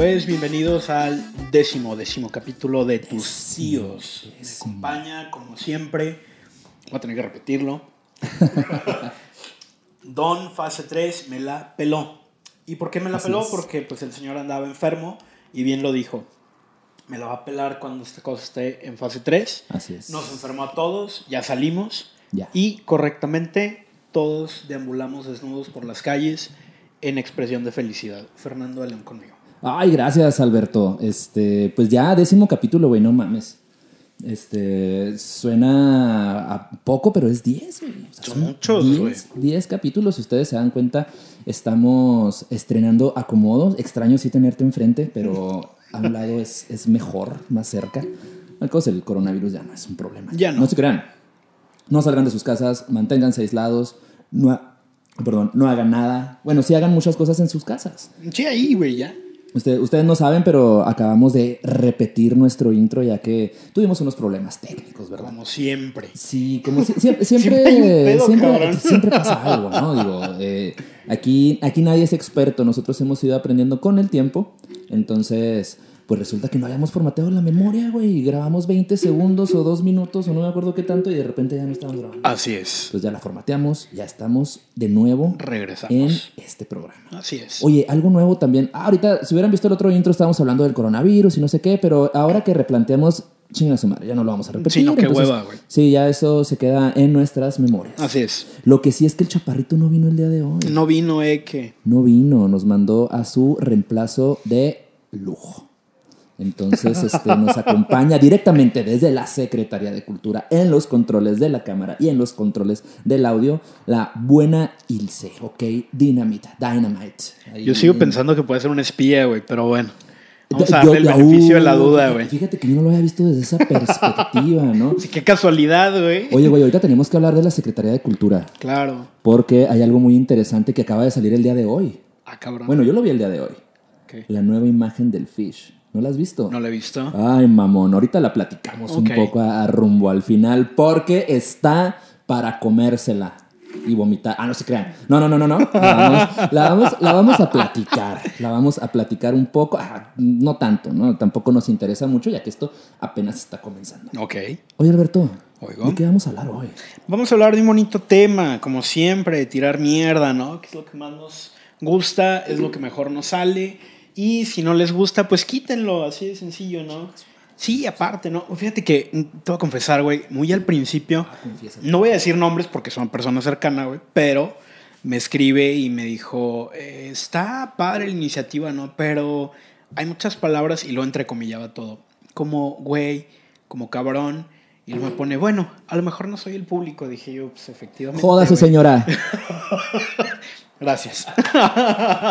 Pues bienvenidos al décimo, décimo capítulo de Tus Tíos. Me acompaña, como siempre, voy a tener que repetirlo. Don Fase 3 me la peló. ¿Y por qué me la Así peló? es. Porque pues el señor andaba enfermo y bien lo dijo. Me la va a pelar cuando esta cosa esté en fase 3. Así es. Nos enfermó a todos, ya salimos. Ya. Y correctamente todos deambulamos desnudos por las calles en expresión de felicidad. Fernando León conmigo. Ay, gracias, Alberto. Este, pues ya, décimo capítulo, güey, no mames. Este, suena a poco, pero es 10, güey. O sea, Son muchos, 10, 10 capítulos, si ustedes se dan cuenta, estamos estrenando acomodos. Extraño sí tenerte enfrente, pero a un lado es, es mejor, más cerca. La cosa, el coronavirus ya no es un problema. Ya no. No se crean. No salgan de sus casas, manténganse aislados, no, ha- perdón, no hagan nada. Bueno, sí hagan muchas cosas en sus casas. Sí, ahí, güey, ya. Usted- ustedes no saben, pero acabamos de repetir nuestro intro ya que tuvimos unos problemas técnicos, ¿verdad? Como siempre. Sí, como si- siempre, siempre, Siempre pedo, siempre pasa algo, ¿no? Digo, eh, aquí, aquí nadie es experto, nosotros hemos ido aprendiendo con el tiempo, entonces, pues resulta que no habíamos formateado la memoria, güey, y grabamos 20 segundos o 2 minutos o no me acuerdo qué tanto y de repente ya no estábamos grabando. Así es. Pues ya la formateamos, ya estamos de nuevo Regresamos. en este programa. Así es. Oye, algo nuevo también. Ah, ahorita, si hubieran visto el otro intro, estábamos hablando del coronavirus y no sé qué, pero ahora que replanteamos, chinga su madre, ya no lo vamos a repetir. Sí, no, qué entonces, hueva, güey. Sí, ya eso se queda en nuestras memorias. Así es. Lo que sí es que el chaparrito no vino el día de hoy. No vino, eh, que. No vino, nos mandó a su reemplazo de lujo. Entonces, este, nos acompaña directamente desde la Secretaría de Cultura en los controles de la cámara y en los controles del audio, la buena Ilse, ¿ok? Dynamite, Dynamite. Ahí Yo sigo en- pensando que puede ser un espía, güey, pero bueno. Vamos a Yo- darle el beneficio de la duda, güey. Fíjate que yo no lo había visto desde esa perspectiva, ¿no? Sí, qué casualidad, güey. Oye, güey, ahorita tenemos que hablar de la Secretaría de Cultura, Claro. porque hay algo muy interesante que acaba de salir el día de hoy. Ah, cabrón. Bueno, yo lo vi el día de hoy. La nueva imagen del Fish. ¿No la has visto? No lo he visto. Ay, mamón, ahorita la platicamos Ok. un poco a, a rumbo al final porque está para comérsela y vomitar. Ah, no se crean. No, no, no, no, no. La vamos, la vamos, la vamos a platicar. La vamos a platicar un poco. Ah, no tanto, ¿no? Tampoco nos interesa mucho ya que esto apenas está comenzando. Ok. Oye, Alberto, Oigo. ¿de qué vamos a hablar hoy? Vamos a hablar de un bonito tema, como siempre, de tirar mierda, ¿no? Que es lo que más nos gusta, es lo que mejor nos sale. Y si no les gusta, pues quítenlo, así de sencillo, ¿no? Sí, aparte, ¿no? Fíjate que, mm, te voy a confesar, güey, muy al principio, confiésate. no voy a decir nombres porque son personas cercanas, güey, pero me escribe y me dijo, eh, está padre la iniciativa, ¿no? Pero hay muchas palabras y lo entrecomillaba todo, como güey, como cabrón. Y luego me pone, bueno, a lo mejor no soy el público. Dije yo, pues efectivamente. Jódase, güey. señora. Gracias.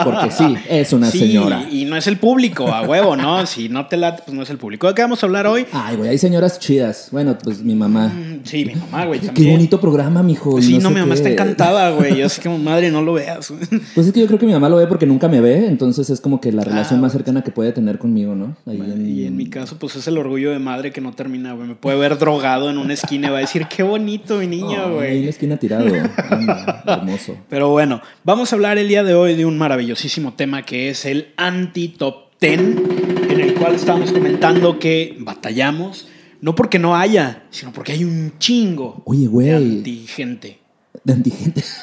Porque sí, es una Sí, señora. Y no es el público, a huevo, ¿no? Si no te late, pues no es el público. ¿De qué vamos a hablar hoy? Ay, güey, hay señoras chidas. Bueno, pues mi mamá. Mm, Sí, mi mamá, güey, Qué bonito programa, mijo. Pues sí, no, sé mi mamá qué. está encantada, güey. Yo sé que madre no lo veas. Pues es que yo creo que mi mamá lo ve porque nunca me ve, entonces es como que la relación Ah, más cercana que puede tener conmigo, ¿no? Ahí Y en mi caso, pues es el orgullo de madre que no termina, güey. Me puede ver drogado en una esquina y va a decir, qué bonito mi niño, güey. ahí en la esquina tirado. Anda, hermoso. Pero bueno, vamos a hablar el día de hoy de un maravillosísimo tema que es el anti-top 10, en el cual estamos comentando que batallamos, no porque no haya, sino porque hay un chingo Oye, güey. de anti-gente. De antigente.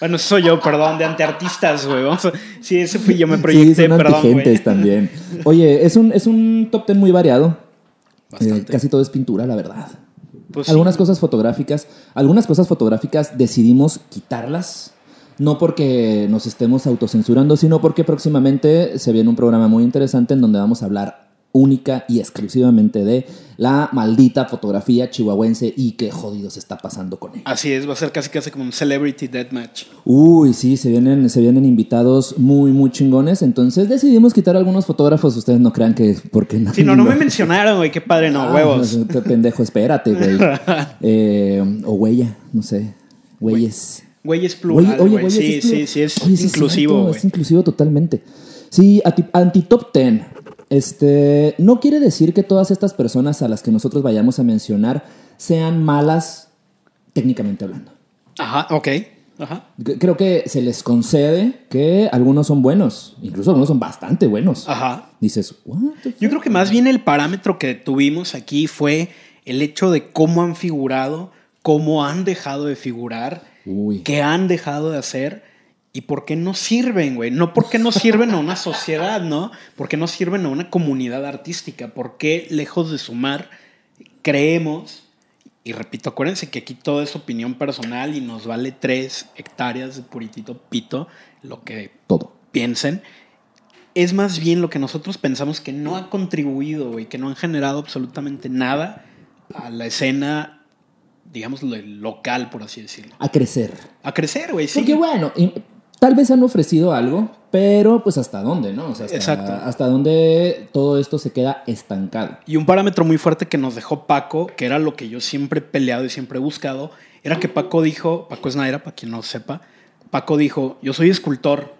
Bueno, eso soy yo, perdón, de antiartistas, güey. Vamos a- Sí, ese fui yo, me Sí, proyecté, son perdón, antigentes güey. también. Oye, es un, es un top ten muy variado. Eh, casi todo es pintura, la verdad. Pues sí. algunas cosas fotográficas, algunas cosas fotográficas decidimos quitarlas. No porque nos estemos autocensurando, sino porque próximamente se viene un programa muy interesante en donde vamos a hablar única y exclusivamente de la maldita fotografía chihuahuense y qué jodidos está pasando con ella. Así es, va a ser casi casi como un Celebrity Deathmatch. Uy, sí, se vienen, se vienen invitados muy, muy chingones. Entonces decidimos quitar algunos fotógrafos. Ustedes no crean que porque no. Sí, no, no me mencionaron, güey, qué padre, no, Ah, huevos. no, pendejo, espérate, güey. Eh, o huella, no sé. Güeyes. Güey es plural, güey. güey, Sí, es sí, sí, es Oye, inclusivo, güey. Es inclusivo totalmente. Sí, anti- anti-top 10. Este, no quiere decir que todas estas personas a las que nosotros vayamos a mencionar sean malas técnicamente hablando. Ajá, ok. Ajá. Creo que se les concede que algunos son buenos, incluso algunos son bastante buenos. Ajá. Dices, what the Yo creo que más bien el parámetro que tuvimos aquí fue el hecho de cómo han figurado, cómo han dejado de figurar, Uy. qué han dejado de hacer y por qué no sirven, güey. No porque no sirven a una sociedad, ¿no? Porque no sirven a una comunidad artística. Porque lejos de sumar, creemos, y repito, acuérdense que aquí todo es opinión personal y nos vale tres hectáreas de puritito pito, lo que todo. piensen, es más bien lo que nosotros pensamos que no ha contribuido, güey, que no han generado absolutamente nada a la escena, digamos, lo- local, por así decirlo. A crecer. A crecer, güey, sí. Porque bueno, y- tal vez han ofrecido algo, pero pues hasta dónde, ¿no? O sea, hasta, Exacto. hasta dónde todo esto se queda estancado. Y un parámetro muy fuerte que nos dejó Paco, que era lo que yo siempre he peleado y siempre he buscado, era que Paco dijo, Paco es Naira, para quien no sepa, Paco dijo, yo soy escultor,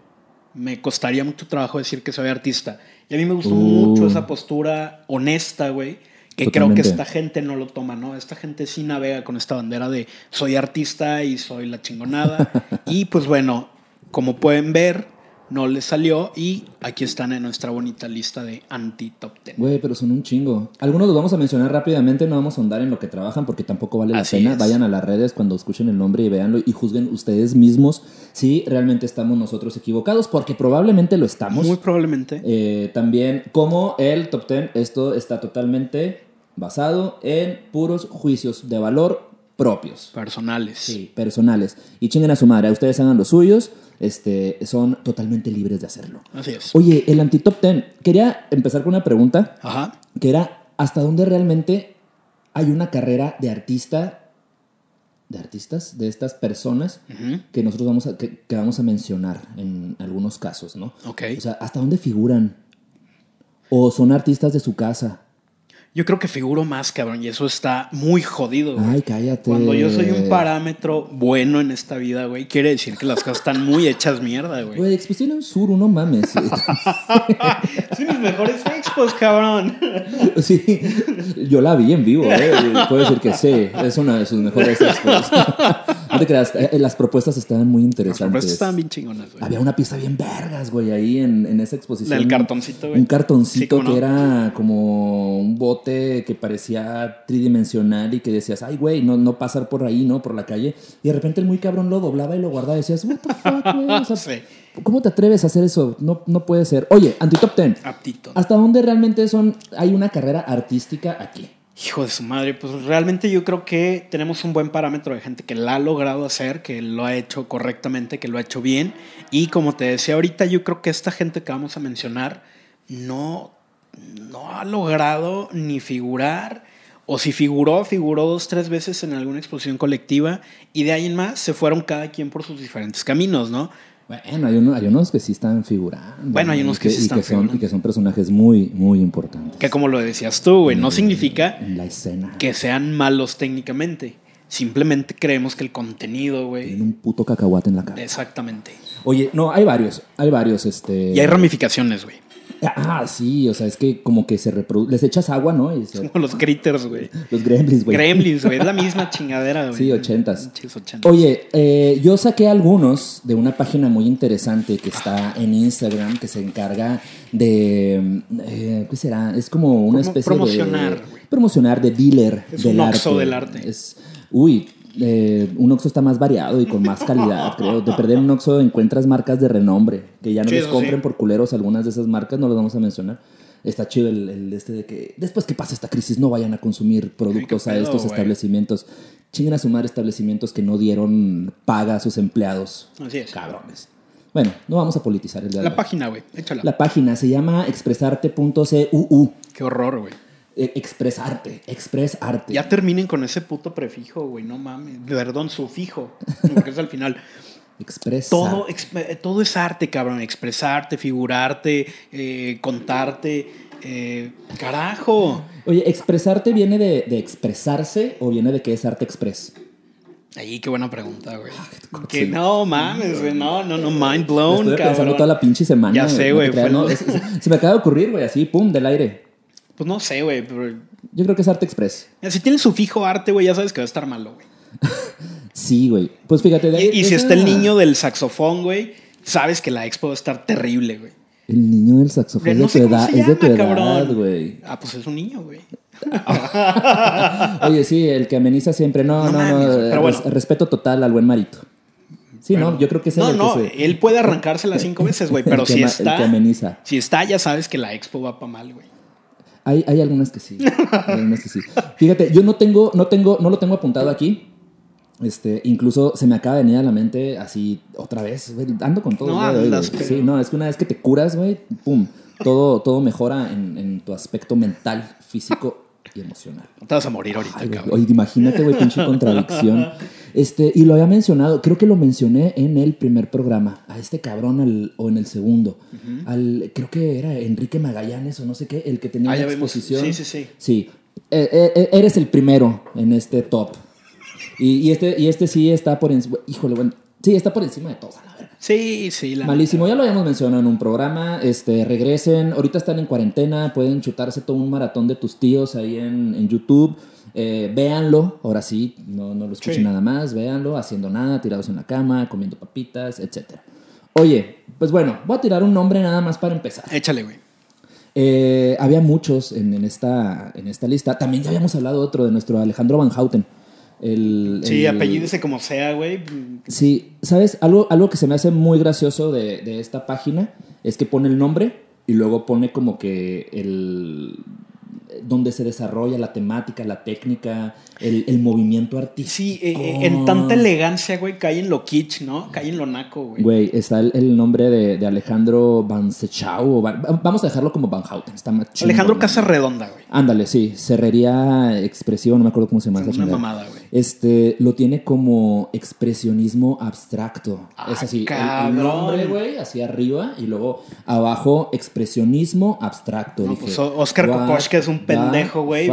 me costaría mucho trabajo decir que soy artista. Y a mí me gustó Uh. mucho esa postura honesta, güey, que creo que esta gente no lo toma, ¿no? Esta gente sí navega con esta bandera de soy artista y soy la chingonada. y pues bueno, como pueden ver, no les salió y aquí están en nuestra bonita lista de anti-top 10. Güey, pero son un chingo. Algunos los vamos a mencionar rápidamente, no vamos a ahondar en lo que trabajan porque tampoco vale la Así pena. es. Vayan a las redes cuando escuchen el nombre y véanlo y juzguen ustedes mismos si realmente estamos nosotros equivocados, porque probablemente lo estamos. Muy probablemente. Eh, también, como el top 10, esto está totalmente basado en puros juicios de valor propios. personales. Sí, personales. Y chinguen a su madre, ustedes hagan los suyos, este, son totalmente libres de hacerlo. Así es. Oye, el anti-top 10, quería empezar con una pregunta Ajá. que era, ¿hasta dónde realmente hay una carrera de artista, de artistas, de estas personas que nosotros vamos a, que, que vamos a mencionar en algunos casos, ¿no? Ok. O sea, ¿hasta dónde figuran? ¿O son artistas de su casa? Yo creo que figuro más, cabrón, y eso está muy jodido, güey. Ay, cállate. Cuando yo soy un parámetro bueno en esta vida, güey, quiere decir que las cosas están muy hechas mierda, güey. Güey, tiene un suru, no mames. Son mis mejores expos, cabrón. sí, yo la vi en vivo, ¿eh? Puedo decir que sí, es una de sus mejores expos. no te creas, eh, las propuestas estaban muy Las interesantes. propuestas estaban bien chingonas, güey. Había una pieza bien vergas, güey, ahí en, en esa exposición. Del cartoncito, güey. Un cartoncito Sí, ¿cómo que no? era como un bote que parecía tridimensional y que decías, ay, güey, no, no pasar por ahí, ¿no? Por la calle. Y de repente el muy cabrón lo doblaba y lo guardaba y decías, what the fuck, güey. O sea, Sí. ¿Cómo te atreves a hacer eso? No, no puede ser. Oye, anti-top 10. Aptito. ¿Hasta dónde realmente son, hay una carrera artística aquí? Hijo de su madre, pues realmente yo creo que tenemos un buen parámetro de gente que la ha logrado hacer, que lo ha hecho correctamente, que lo ha hecho bien. Y como te decía ahorita, yo creo que esta gente que vamos a mencionar no, no ha logrado ni figurar, o si figuró, figuró dos, tres veces en alguna exposición colectiva, y de ahí en más se fueron cada quien por sus diferentes caminos, ¿no? Bueno, hay, uno- hay unos que sí están figurando. Bueno, hay ¿no? unos Y que sí y están son, figurando. Y que son personajes muy, muy importantes. Que como lo decías tú, güey, no significa En la escena. que sean malos técnicamente. Simplemente creemos que el contenido, güey. Tienen un puto cacahuate en la cara. Exactamente. Oye, no, hay varios. Hay varios, este. Y hay ramificaciones, güey. Ah, sí, o sea, es que como que se reproduce. Les echas agua, ¿no? Y se- Como los critters, güey. Los gremlins, güey. Gremlins, güey. Es la misma chingadera, güey. Sí, ochentas. Ochentas. Oye, eh, yo saqué algunos de una página muy interesante que está en Instagram que se encarga de. eh, ¿Qué será? Es como una especie promocionar, de. güey. Promocionar de dealer Es del un arte. Del arte. Es, uy, eh, un Oxxo está más variado y con más calidad, creo. De perder un Oxxo encuentras marcas de renombre, que ya no les compren sí. por culeros algunas de esas marcas, no las vamos a mencionar. Está chido el, el este de que después que pase esta crisis no vayan a consumir productos a estos establecimientos. Chinguen a sumar establecimientos que no dieron paga a sus empleados. Así es. Cabrones. Bueno, no vamos a politizar el día La página, güey. Échala. La página se llama expresarte.cuu. Qué horror, güey. Eh, expresarte, expresarte. Ya terminen con ese puto prefijo, güey. No mames. Perdón, sufijo. Porque es al final. Expresa. Todo, exp- todo es arte, cabrón. Expresarte, figurarte, eh, contarte. eh, carajo. Oye, ¿expresarte viene de, de expresarse o viene de que es arte express? Ahí, qué buena pregunta, güey. corto, Que no mames, güey. No, no, no. Mind Lo blown, pensando cabrón. toda la pinche semana. Ya sé, güey, no, se me acaba de ocurrir, güey, así, pum, del aire. Pues no sé, güey. Pero... Yo creo que es arte express. Si tiene sufijo arte, güey, ya sabes que va a estar malo, güey. Sí, güey. Pues fíjate, de Y, ahí- y si está el niño del saxofón, güey, sabes que la expo va a estar terrible, güey. El niño del saxofón es No de sé tu cómo edad, se es de tu edad, güey. Ah, pues es un niño, güey. Oye, sí, el que ameniza siempre. No, No no, no. pero bueno. respeto total al buen marito. Sí, no, yo creo que es No, el no, se- él puede arrancársela cinco veces, güey, pero si está. El que ameniza. Si está, ya sabes que la expo va para mal, güey. Hay, hay algunas que sí. hay algunas que sí. Fíjate, yo no tengo, no tengo, no lo tengo apuntado aquí. Este, incluso se me acaba de venir a la mente así otra vez, güey, ando con todo. No andas, pero- Sí, no, es que una vez que te curas, güey, pum, todo, todo mejora en, en tu aspecto mental, físico y emocional. No te vas a morir ahorita, Ay, cabrón. oye, imagínate, güey, pinche contradicción. Este, y lo había mencionado, creo que lo mencioné en el primer programa, a este cabrón al- o en el segundo. al, creo que era Enrique Magallanes o no sé qué, el que tenía Ah, la exposición. Sí, sí, sí. Sí, Eh, eh, eh, eres el primero en este top. Y, y este, y este sí está por encima, híjole, bueno, sí, está por encima de todos, a la verga. Sí, sí, la Malísimo, ya lo habíamos mencionado en un programa. Este, regresen, ahorita están en cuarentena, pueden chutarse todo un maratón de tus tíos ahí en, en YouTube. Eh, véanlo, ahora sí, no, no lo escuchen Sí. nada más, véanlo, haciendo nada, tirados en la cama, comiendo papitas, etc. Oye, pues bueno, voy a tirar un nombre nada más para empezar. Échale, güey. Eh, había muchos en, en esta, en esta lista. También ya habíamos hablado otro de nuestro Alejandro Van Houten. El, Sí, el- apellídese como sea, güey. Sí, ¿sabes? Algo, algo que se me hace muy gracioso de, de esta página es que pone el nombre y luego pone como que el donde se desarrolla la temática, la técnica, el, el movimiento artístico. Sí, eh, eh, en tanta elegancia, güey, cae en lo kitsch, ¿no? Cae en lo naco, güey. Güey, está el, el nombre de, de Alejandro Van Sechau. o Van- vamos a dejarlo como Van Houten. Está más Alejandro ¿no? Casa Redonda, güey. Ándale, sí. Serrería expresiva, no me acuerdo cómo se llama esa Una chingada. mamada, güey. Este, lo tiene como expresionismo abstracto. Ah, es así, el- el, nombre, güey, hacia arriba y luego abajo expresionismo abstracto. No, Dije, pues Oscar Kokoschka es un pendejo, güey.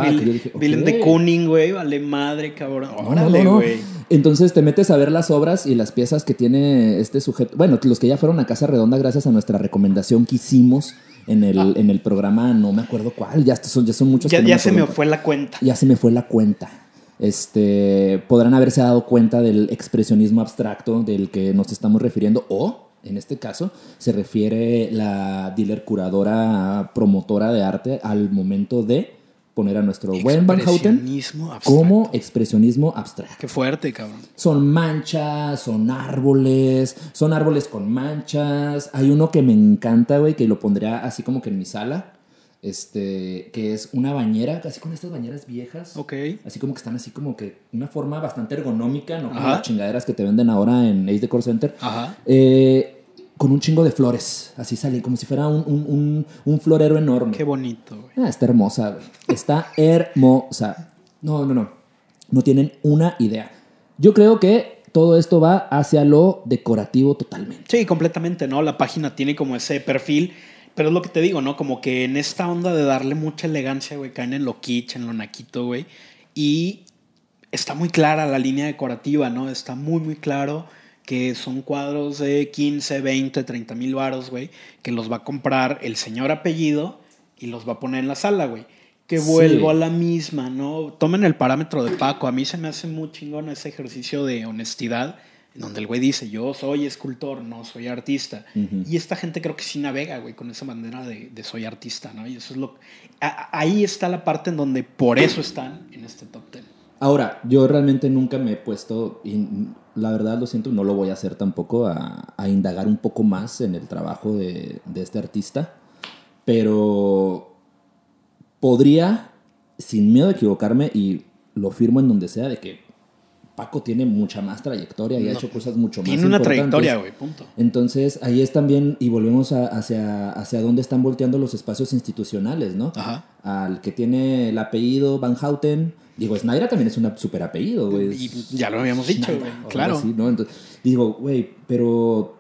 Willem de ok. Kooning, güey. Vale madre, cabrón. Órale, no, no. güey. Entonces te metes a ver las obras y las piezas que tiene este sujeto. Bueno, los que ya fueron a Casa Redonda gracias a nuestra recomendación que hicimos en el, en el programa, no me acuerdo cuál, ya son, ya son muchos. Ah. Ya, que no ya se me fue la cuenta. Ya se me fue la cuenta. Este, podrán haberse dado cuenta del expresionismo abstracto del que nos estamos refiriendo o, en este caso, se refiere la dealer curadora promotora de arte al momento de poner a nuestro buen Van Houten como expresionismo abstracto. Qué fuerte, cabrón. Son manchas, son árboles, son árboles con manchas. Hay uno que me encanta, güey, que lo pondría así como que en mi sala. Este, que es una bañera, casi con estas bañeras viejas. Ok. Así como que están así como que una forma bastante ergonómica, no como las chingaderas que te venden ahora en Ace Decor Center. Ajá. Eh, con un chingo de flores. Así sale, como si fuera un, un, un- un florero enorme. Qué bonito, güey. Ah, está hermosa, güey. Está hermosa. No, no, no. No tienen una idea. Yo creo que todo esto va hacia lo decorativo totalmente. Sí, completamente, ¿no? La página tiene como ese perfil, pero es lo que te digo, ¿no? Como que en esta onda de darle mucha elegancia, güey, caen en lo kitsch, en lo naquito, güey. Y está muy clara la línea decorativa, ¿no? Está muy, muy claro que son cuadros de 15, 20, 30 mil varos, güey, que los va a comprar el señor apellido y los va a poner en la sala, güey. Que Sí. vuelvo a la misma, ¿no? Tomen el parámetro de Paco. A mí se me hace muy chingón ese ejercicio de honestidad, en donde el güey dice, yo soy escultor, no soy artista. Ujú. Y esta gente creo que sí navega, güey, con esa bandera de, de soy artista, ¿no? Y eso es lo... a- ahí está la parte en donde por eso están en este top ten. Ahora, yo realmente nunca me he puesto, y la verdad lo siento, no lo voy a hacer tampoco, a, a indagar un poco más en el trabajo de, de este artista, pero podría, sin miedo a equivocarme, y lo firmo en donde sea, de que Paco tiene mucha más trayectoria y ha hecho cosas mucho más Tiene una importantes. trayectoria, güey, punto. Entonces, ahí es también, y volvemos a- hacia, hacia dónde están volteando los espacios institucionales, ¿no? Ajá. Al que tiene el apellido Van Houten. Digo, Snyder también es un super apellido, güey. Y ya lo habíamos dicho, güey. Claro. así, ¿no? Entonces, digo, güey, pero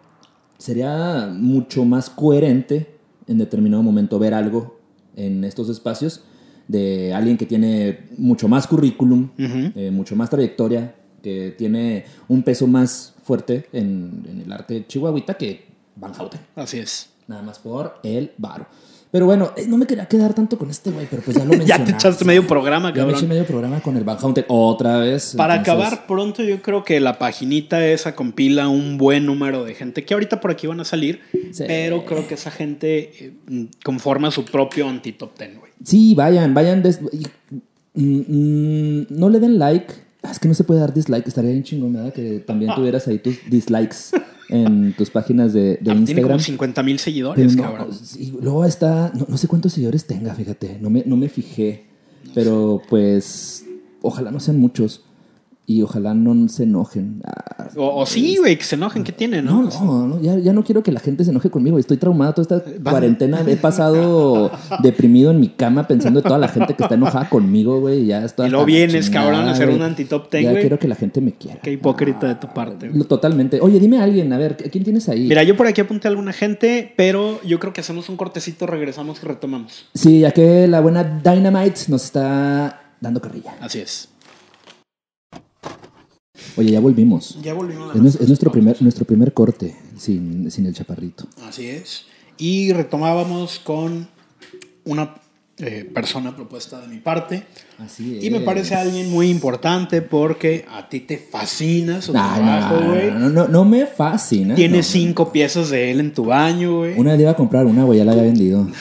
sería mucho más coherente en determinado momento ver algo en estos espacios de alguien que tiene mucho más currículum, eh, mucho más trayectoria, que tiene un peso más fuerte en, en el arte chihuahuita que Van Houten. Así es. Nada más por el varo. Pero bueno, eh, no me quería quedar tanto con este güey, pero pues ya lo Ya mencionaste. te echaste medio programa, Ya me eché cabrón. medio programa con el Van Houten otra vez. Para entonces- acabar pronto, yo creo que la paginita esa compila un buen número de gente que ahorita por aquí van a salir, Sí. pero creo que esa gente eh, conforma su propio anti-top ten, güey. Sí, vayan, vayan. des- mm, mm, no le den like. Ah, Es que no se puede dar dislike. Estaría bien chingón. Que también tuvieras ahí tus dislikes en tus páginas de, de Ah, Tiene Instagram. como 50 mil seguidores, no, cabrón. sí, luego está, no, no sé cuántos seguidores tenga, fíjate, no me, no me fijé, pero pues ojalá no sean muchos y ojalá no se enojen. Ah, O, o sí, güey, que se enojen, ¿qué tiene, no? no, no, no, ya, ya no quiero que la gente se enoje conmigo. Estoy traumado toda esta Van- cuarentena. He pasado deprimido en mi cama pensando en toda la gente que está enojada conmigo, güey. Ya estoy Y luego vienes, chingada, cabrón, a hacer un anti-top ten, Ya quiero que la gente me quiera. Qué hipócrita de tu parte, güey. Totalmente. Oye, dime a alguien, a ver, ¿a ¿quién tienes ahí? Mira, yo por aquí apunté a alguna gente, pero yo creo que hacemos un cortecito, regresamos y retomamos. Sí, ya que la buena Dynamite nos está dando carrilla. Así es. Oye, ya volvimos. Ya volvimos. Es, es nuestro, primer, nuestro primer corte sin, sin el chaparrito. Así es. Y retomábamos con una eh, persona propuesta de mi parte. Así Y me parece alguien muy importante porque a ti te fascina su trabajo, no, güey. no, no, no, no me fascina. Tienes cinco piezas de él en tu baño, güey. Una le iba a comprar una, güey, ya la había vendido.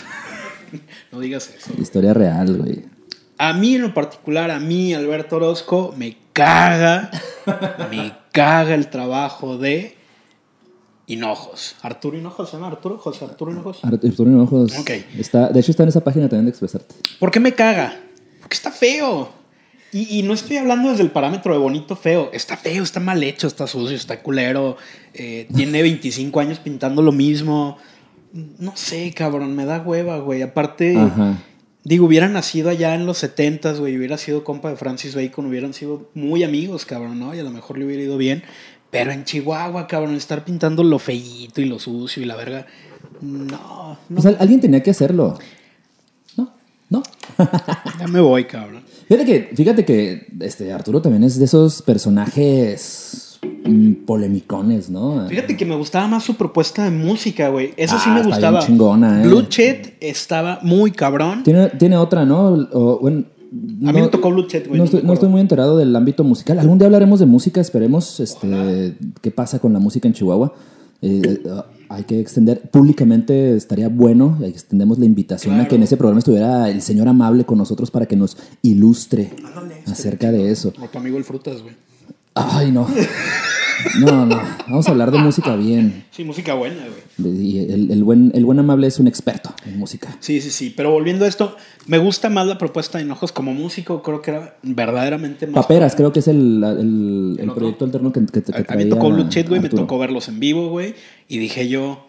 No digas eso. Historia real, güey. A mí en lo particular, a mí, Alberto Orozco, me caga, me caga el trabajo de Hinojos. Arturo Hinojos, ¿se llama Arturo? José Arturo Hinojos. Arturo Hinojos. Ok. Está, de hecho, está en esa página también de expresarte. ¿Por qué me caga? Porque está feo. Y, y no estoy hablando desde el parámetro de bonito feo. Está feo, está mal hecho, está sucio, está culero. eh, tiene 25 años pintando lo mismo. No sé, cabrón, me da hueva, güey. Aparte, Ajá. Digo, hubiera nacido allá en los 70s, güey. Hubiera sido compa de Francis Bacon, hubieran sido muy amigos, cabrón, ¿no? Y a lo mejor le hubiera ido bien. Pero en Chihuahua, cabrón, estar pintando lo feíto y lo sucio y la verga. No, no. O sea, alguien tenía que hacerlo. No, no. ya me voy, cabrón. Fíjate que, fíjate que este, Arturo también es de esos personajes polemicones, ¿no? Fíjate que me gustaba más su propuesta de música, güey. Eso sí Ah, me está gustaba. bien chingona, eh. Blue Chet estaba muy cabrón. Tiene, tiene otra, ¿no? O, bueno, A mí me tocó Blue Chet, güey. No, no estoy, no muy enterado del ámbito musical. Algún día hablaremos de música, esperemos este, qué pasa con la música en Chihuahua. Eh, eh, hay que extender públicamente, estaría bueno, extendemos la invitación a que en ese programa estuviera el señor amable con nosotros para que nos ilustre Ándale, acerca de eso. O tu amigo el Frutas, güey. Ay, no. No, no. Vamos a hablar de música bien. Sí, música buena, güey. Y el, el buen, el buen amable es un experto en música. Sí, sí, sí. Pero volviendo a esto, me gusta más la propuesta de Enojos como músico. Creo que era verdaderamente más. Paperas, creo que es el, el- el proyecto alterno que, que, que A, a mí traía me tocó Blue Chet, güey. Me tocó verlos en vivo, güey. Y dije yo,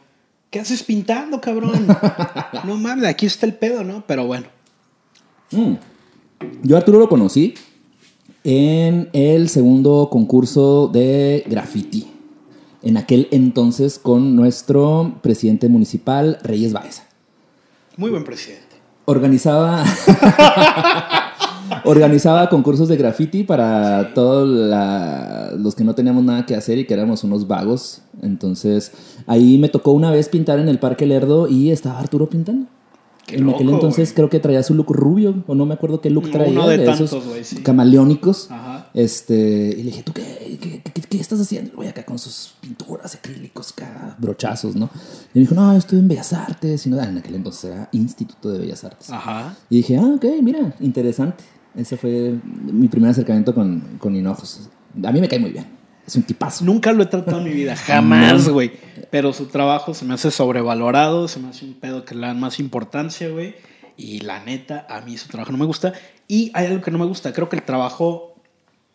¿qué haces pintando, cabrón? no mames, aquí está el pedo, ¿no? Pero bueno. Mm. Yo a Arturo lo conocí en el segundo concurso de graffiti. En aquel entonces con nuestro presidente municipal, Reyes Baeza. Muy buen presidente. Organizaba. organizaba concursos de graffiti para todos los que no teníamos nada que hacer y que éramos unos vagos. Entonces, ahí me tocó una vez pintar en el Parque Lerdo y estaba Arturo pintando. Qué en aquel entonces creo que traía su look rubio, o no me acuerdo qué look traía. de esos tantos, güey, sí. Camaleónicos. Ajá. Este, y le dije, ¿tú qué, qué, qué- qué estás haciendo? Y el güey acá con sus pinturas acrílicos, acá, brochazos, ¿no? Y me dijo, no, estoy en Bellas Artes. Y no, en aquel entonces era Instituto de Bellas Artes. Ajá. Y dije, ah, ok, mira, interesante. Ese fue mi primer acercamiento con, con Hinojos. A mí me cae muy bien. Es un tipazo. Nunca lo he tratado en mi vida, jamás, güey. Pero su trabajo se me hace sobrevalorado, se me hace un pedo que le dan más importancia, güey. Y la neta, a mí su trabajo no me gusta. Y hay algo que no me gusta, creo que el trabajo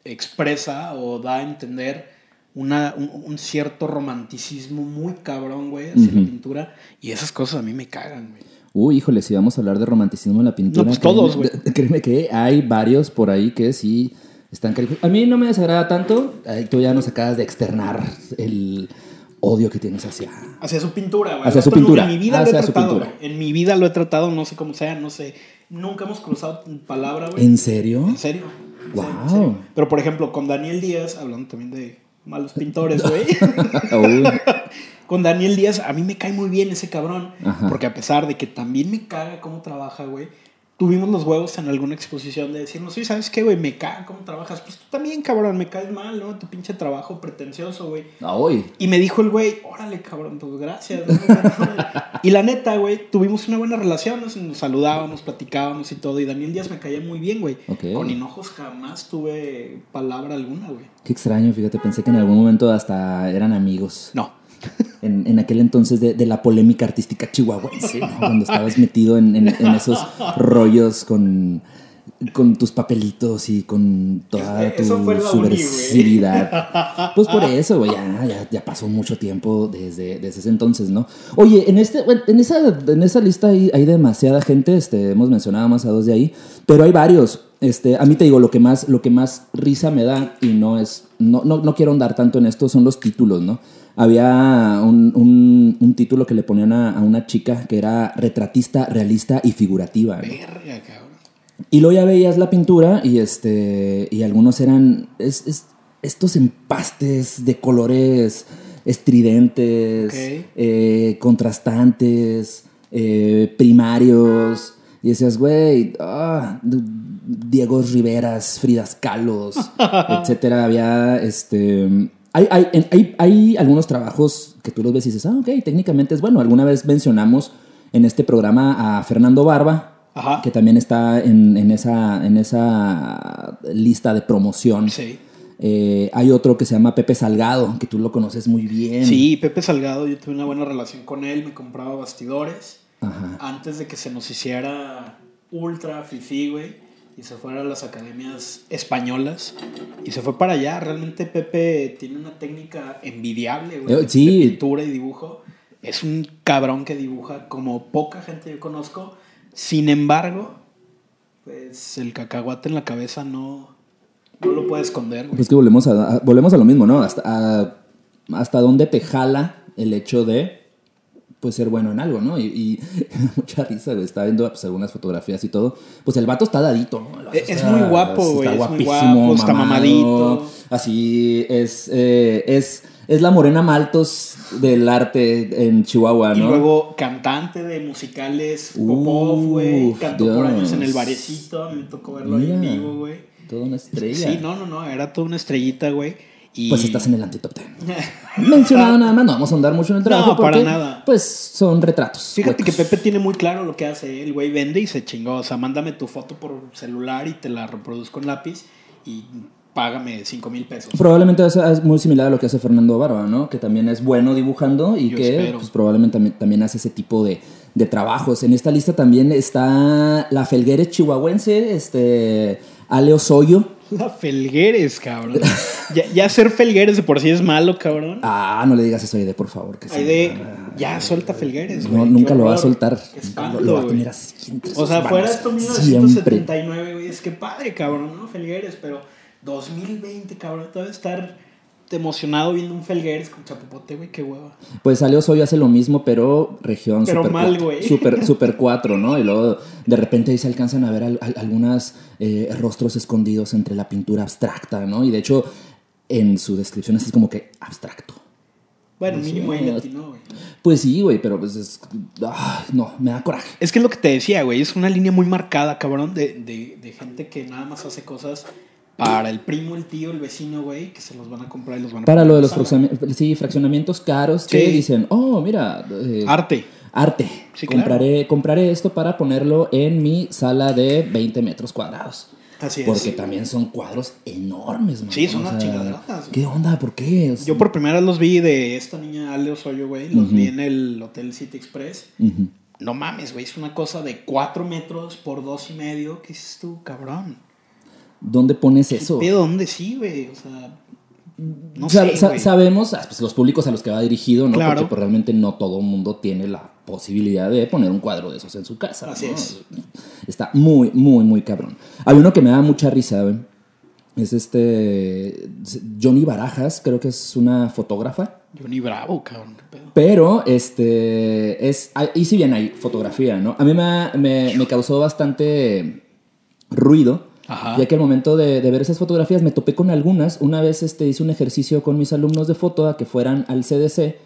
expresa o da a entender una, un, un cierto romanticismo muy cabrón, güey, hacia la pintura. Y esas cosas a mí me cagan, güey. Uy, híjole, si vamos a hablar de romanticismo en la pintura. No, pues créeme- todos, güey. Créeme que hay varios por ahí que sí están A mí no me desagrada tanto. Ay, tú ya nos acabas de externar el odio que tienes hacia. Hacia su pintura, güey. Hacia su pintura, En mi vida hacia lo he tratado, güey. En mi vida lo he tratado, no sé cómo sea, no sé. Nunca hemos cruzado palabra, güey. ¿En serio? ¿En serio? Wow. serio, en serio. Pero por ejemplo, con Daniel Díaz, hablando también de malos pintores, güey. Con Daniel Díaz, a mí me cae muy bien ese cabrón. Ajá. Porque a pesar de que también me caga cómo trabaja, güey. Tuvimos los huevos en alguna exposición de decirnos, sí, ¿sabes qué, güey? Me caga cómo trabajas. Pues tú también, cabrón, me caes mal, ¿no? Tu pinche trabajo pretencioso, güey. uy. Y me dijo el güey, órale, cabrón, pues gracias. ¿no? y la neta, güey, tuvimos una buena relación, nos, nos saludábamos, platicábamos y todo. Y Daniel Díaz me caía muy bien, güey. Con hinojos jamás tuve palabra alguna, güey. Qué extraño, fíjate, pensé que en algún momento hasta eran amigos. No. En, en aquel entonces de, de la polémica artística chihuahuense, ¿no? Cuando estabas metido en, en- en esos rollos con, con tus papelitos y con toda tu uni, güey. subversividad. Pues por eso, güey, ya, ya, ya pasó mucho tiempo desde, desde ese entonces, ¿no? Oye, en, este, en, esa, en esa lista hay, hay demasiada gente, este, hemos mencionado más a dos de ahí, pero hay varios. Este, a mí te digo, lo que más, lo que más risa me da, y no es, no, no, no quiero andar tanto en esto, son los títulos, ¿no? Había un, un- un título que le ponían a, a una chica que era retratista, realista y figurativa. ¿no? Verga, cabrón. Y luego ya veías la pintura y este y algunos eran es- es- estos empastes de colores estridentes, eh, contrastantes, eh, primarios. Y decías, güey, ah, Diego Riveras, Fridas Kahlos, etcétera. Había este. Hay, hay, en- hay- hay algunos trabajos que tú los ves y dices, ah, ok, técnicamente es bueno. Alguna vez mencionamos en este programa a Fernando Barba, Ajá. que también está en, en esa, en esa lista de promoción. Sí. Eh, hay otro que se llama Pepe Salgado, que tú lo conoces muy bien. Sí, Pepe Salgado, yo tuve una buena relación con él, me compraba bastidores Ajá. antes de que se nos hiciera ultra fifi, güey, y se fuera a las academias españolas y se fue para allá. Realmente Pepe tiene una técnica envidiable, güey, Eh, sí. de pintura y dibujo. Es un cabrón que dibuja como poca gente yo conozco. Sin embargo, pues el cacahuate en la cabeza no, no lo puede esconder, güey. Pues que volvemos a, a- volvemos a lo mismo, ¿no? Hasta, a- hasta dónde te jala el hecho de pues ser bueno en algo, ¿no? Y, y mucha risa, güey. Estaba viendo pues, algunas fotografías y todo. Pues el vato está dadito, ¿no? Vato Es- muy guapo, güey, Está es muy guapísimo, guapo, está mamadito. Así es, eh, es, es la morena Maltos del arte en Chihuahua, Y ¿no? luego cantante de musicales Popov, güey. Cantó por años en el barecito. Me tocó verlo ahí en vivo, güey. Toda una estrella. Sí, no, no, no. Era toda una estrellita, güey. Y... Pues estás en el antitop 10. Mencionado nada más, no vamos a andar mucho en el trabajo. No, para nada. Pues son retratos. Fíjate que. Pepe tiene muy claro lo que hace. El güey vende y se chingó. O sea, mándame tu foto por celular y te la reproduzco en lápiz y págame 5 mil pesos. Probablemente es muy similar a lo que hace Fernando Barba, ¿no? Que también es bueno dibujando y Yo que pues, probablemente también, también hace ese tipo de, de trabajos. En esta lista también está la Felgueres chihuahuense, este, Ale Osoyo. La Felgueres, cabrón. ya, ya ser Felgueres de por sí es malo, cabrón. Ah, no le digas eso, Aide, por favor. Que sí. Hay de. Ya suelta Felgueres, No, güey. nunca lo va a soltar. Espanto, lo, va a tener así entre O sea, fuera esto Siempre. 1979, güey. Es que padre, cabrón, ¿no? Felgueres, pero 2020, cabrón. Debe estar emocionado viendo un Felgueres con chapopote, güey. Qué hueva. Pues Ale Osoyo hace lo mismo, pero región Pero super, mal, cuatro- güey. super, super 4, ¿no? Y luego de repente ahí se alcanzan a ver al- al- algunos rostros escondidos entre la pintura abstracta, ¿no? Y de hecho, en su descripción es como que abstracto. Bueno, Sí, mínimo ahí latino, güey. Pues sí, güey, pero pues es. ay, no, me da coraje. Es que es lo que te decía, güey. Es una línea muy marcada, cabrón, de, de, de gente que nada más hace cosas para el primo, el tío, el vecino, güey, que se los van a comprar y los van a Para lo de los sí, fraccionamientos caros que dicen, oh, mira. eh, Arte. arte. Sí, claro. compraré, compraré esto para ponerlo en mi sala de 20 metros cuadrados. Así es. Porque también son cuadros enormes, man. Sí, son unas güey. ¿Qué onda? ¿Por qué? O sea, Yo por primera vez los vi de esta niña Ale Osoyo, güey. Los vi en el Hotel City Express. No mames, güey. Es una cosa de 4 metros por dos y medio. ¿Qué dices tú, cabrón? ¿Dónde pones eso? ¿Pero dónde sí, güey? O sea, no sé, sa- sabemos ah, pues, los públicos a los que va dirigido, ¿no? Claro. Porque pues, realmente no todo el mundo tiene la posibilidad de poner un cuadro de esos en su casa. Así ¿no? es. Está muy, muy, muy cabrón. Hay uno que me da mucha risa, güey. Es este. Johnny Barajas, creo que es una fotógrafa. Johnny Bravo, cabrón. qué pedo. Pero, este, es, ahí sí bien hay fotografía, ¿no? A mí me, me, me causó bastante ruido, Ajá. ya que al momento de, de ver esas fotografías me topé con algunas. Una vez este, hice un ejercicio con mis alumnos de foto a que fueran al CDC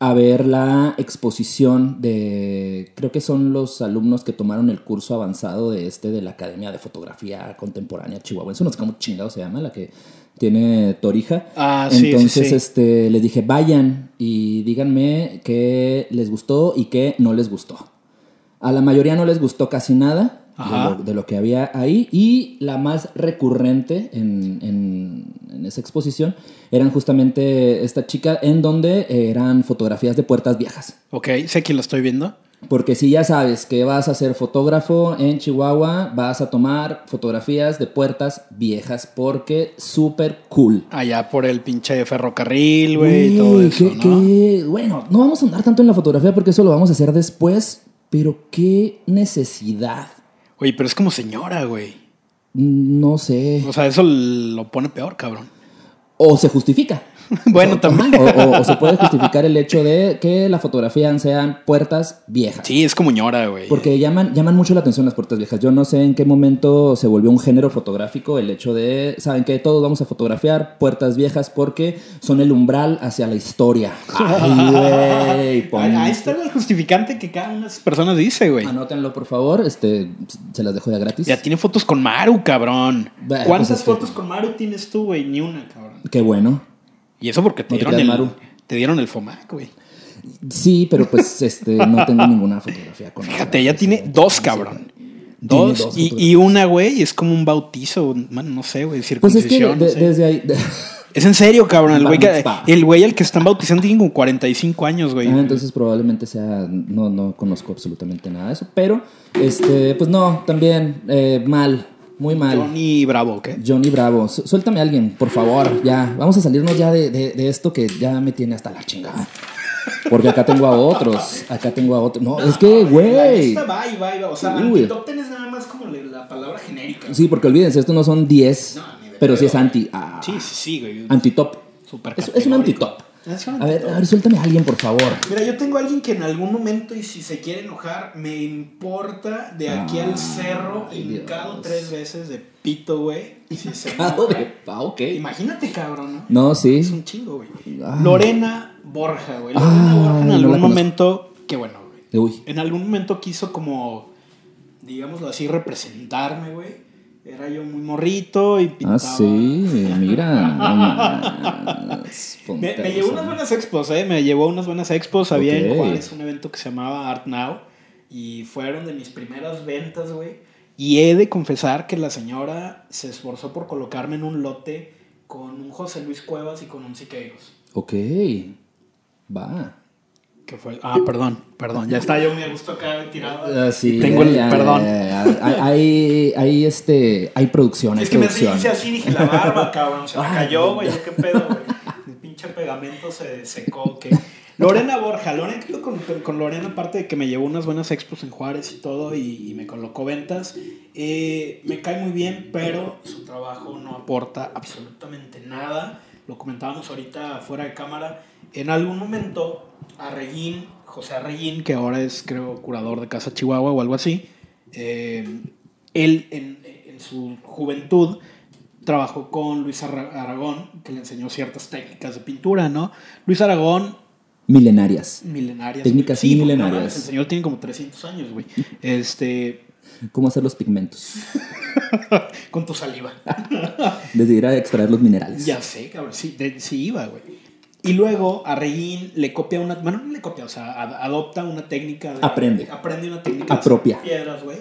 a ver la exposición de, creo que son los alumnos que tomaron el curso avanzado de este de la Academia de Fotografía Contemporánea Chihuahuense, no sé cómo chingado se llama, la que tiene Torija. Ah, sí, sí, Entonces, sí. este, les dije, vayan y díganme qué les gustó y qué no les gustó. A la mayoría no les gustó casi nada de lo, de lo que había ahí y la más recurrente en, en- en esa exposición eran justamente esta chica en donde eran fotografías de puertas viejas. Ok, sé que lo estoy viendo. Porque si ya sabes que vas a ser fotógrafo en Chihuahua, vas a tomar fotografías de puertas viejas porque súper cool. Allá por el pinche ferrocarril, güey, y todo eso, ¿no? qué- bueno, no vamos a andar tanto en la fotografía porque eso lo vamos a hacer después, pero qué necesidad. Oye, pero es como señora, güey. No sé. O sea, eso lo pone peor, cabrón. O se justifica. Bueno, O- también. O, o- o se puede justificar el hecho de que la fotografía sean puertas viejas. Sí, es como ñora, güey. Porque llaman, llaman mucho la atención las puertas viejas. Yo no sé en qué momento se volvió un género fotográfico el hecho de, ¿saben que Todos vamos a fotografiar puertas viejas porque son el umbral hacia la historia. Ay, güey, Ahí, está el justificante que cada una de esas personas dice, güey. Anótenlo, por favor. Este, se las dejo ya gratis. Ya tiene fotos con Maru, cabrón. Bueno, ¿Cuántas pues es que- fotos con Maru tienes tú, güey? Ni una, cabrón. Qué bueno. Y eso porque te No dieron el Maru. te dieron el FOMAC, güey. Sí, pero pues este, no tengo ninguna fotografía con. Fíjate, ella tiene dos, cabrón. Dos, dos y, una, güey, es como un bautizo, bueno, no sé, güey, Pues es que circuncisión. de- no sé. desde ahí. Es en serio, cabrón. El güey, que- el güey al que están bautizando tiene como 45 años, güey. Ah, entonces probablemente sea, no, no conozco absolutamente nada de eso, pero, este, pues no, también eh, mal, muy mal. Johnny, Johnny Bravo, ¿qué? Bravo, Su- suéltame a alguien, por favor, ya, vamos a salirnos ya de, de- de esto que ya me tiene hasta la chingada. Porque acá tengo a otros, acá tengo a otros. No, es que, güey. va y va y va. O sea, ten es nada más como la, la palabra genérica. Sí, porque olvídense, esto no son 10, No, ni de pero sí es anti. ah, Sí, sí, sí, güey. Antitop. Es, es un antitop. A ver, a ver, suéltame a alguien, por favor. Mira, yo tengo a alguien que en algún momento, y si se quiere enojar, me importa de aquí al cerro, Ay, hincado tres veces de pito, güey. Y si de- Ah, ok. Imagínate, cabrón, ¿no? No, sí. Es un chingo, güey. Ah. Lorena Borja, güey. Lorena Ah, Borja en algún momento, qué bueno, güey. En algún momento quiso como, digámoslo así, representarme, güey. Era yo muy morrito y pintaba. Ah, sí, mira. no Me, llevó a unas buenas expos, ¿eh? Me llevó unas buenas expos. Había en Ok. Juárez un evento que se llamaba Art Now. Y fueron de mis primeras ventas, güey. Y he de confesar que la señora se esforzó por colocarme en un lote con un José Luis Cuevas y con un Siqueiros. Ok. Va. Que fue. Ah, perdón, perdón. Ya está yo muy a gusto acá tirado. Ah, sí, Tengo el perdón. ya, ya. Hay, hay, hay, este, hay producción, hay Es que me hice así, dije la barba, cabrón. Se me Ay, cayó, güey. ¿Qué pedo, güey? El pinche pegamento se secó. ¿qué? Lorena Borja. Lorena, ¿qué pedo con, con Lorena? Aparte de que me llevó unas buenas expos en Juárez y todo, y, y me colocó ventas. eh, me cae muy bien, pero su trabajo no aporta absolutamente nada. Lo comentábamos ahorita fuera de cámara. En algún momento, Arreguín, José Arreguín, que ahora es, creo, curador de Casa Chihuahua o algo así, eh, él en, en su juventud trabajó con Luis Aragón, que le enseñó ciertas técnicas de pintura, ¿no? Luis Aragón, Milenarias. milenarias. Técnicas Sí, milenarias. no el señor tiene como 300 años, güey. Este, ¿Cómo hacer los pigmentos? con tu saliva. Desde ir a extraer los minerales. Ya sé, cabrón, sí, de- sí iba, güey. Y luego a Reguín le copia una, bueno, no le copia, o sea, ad- adopta una técnica. de- Aprende. Aprende una técnica. Apropia. Piedras, güey.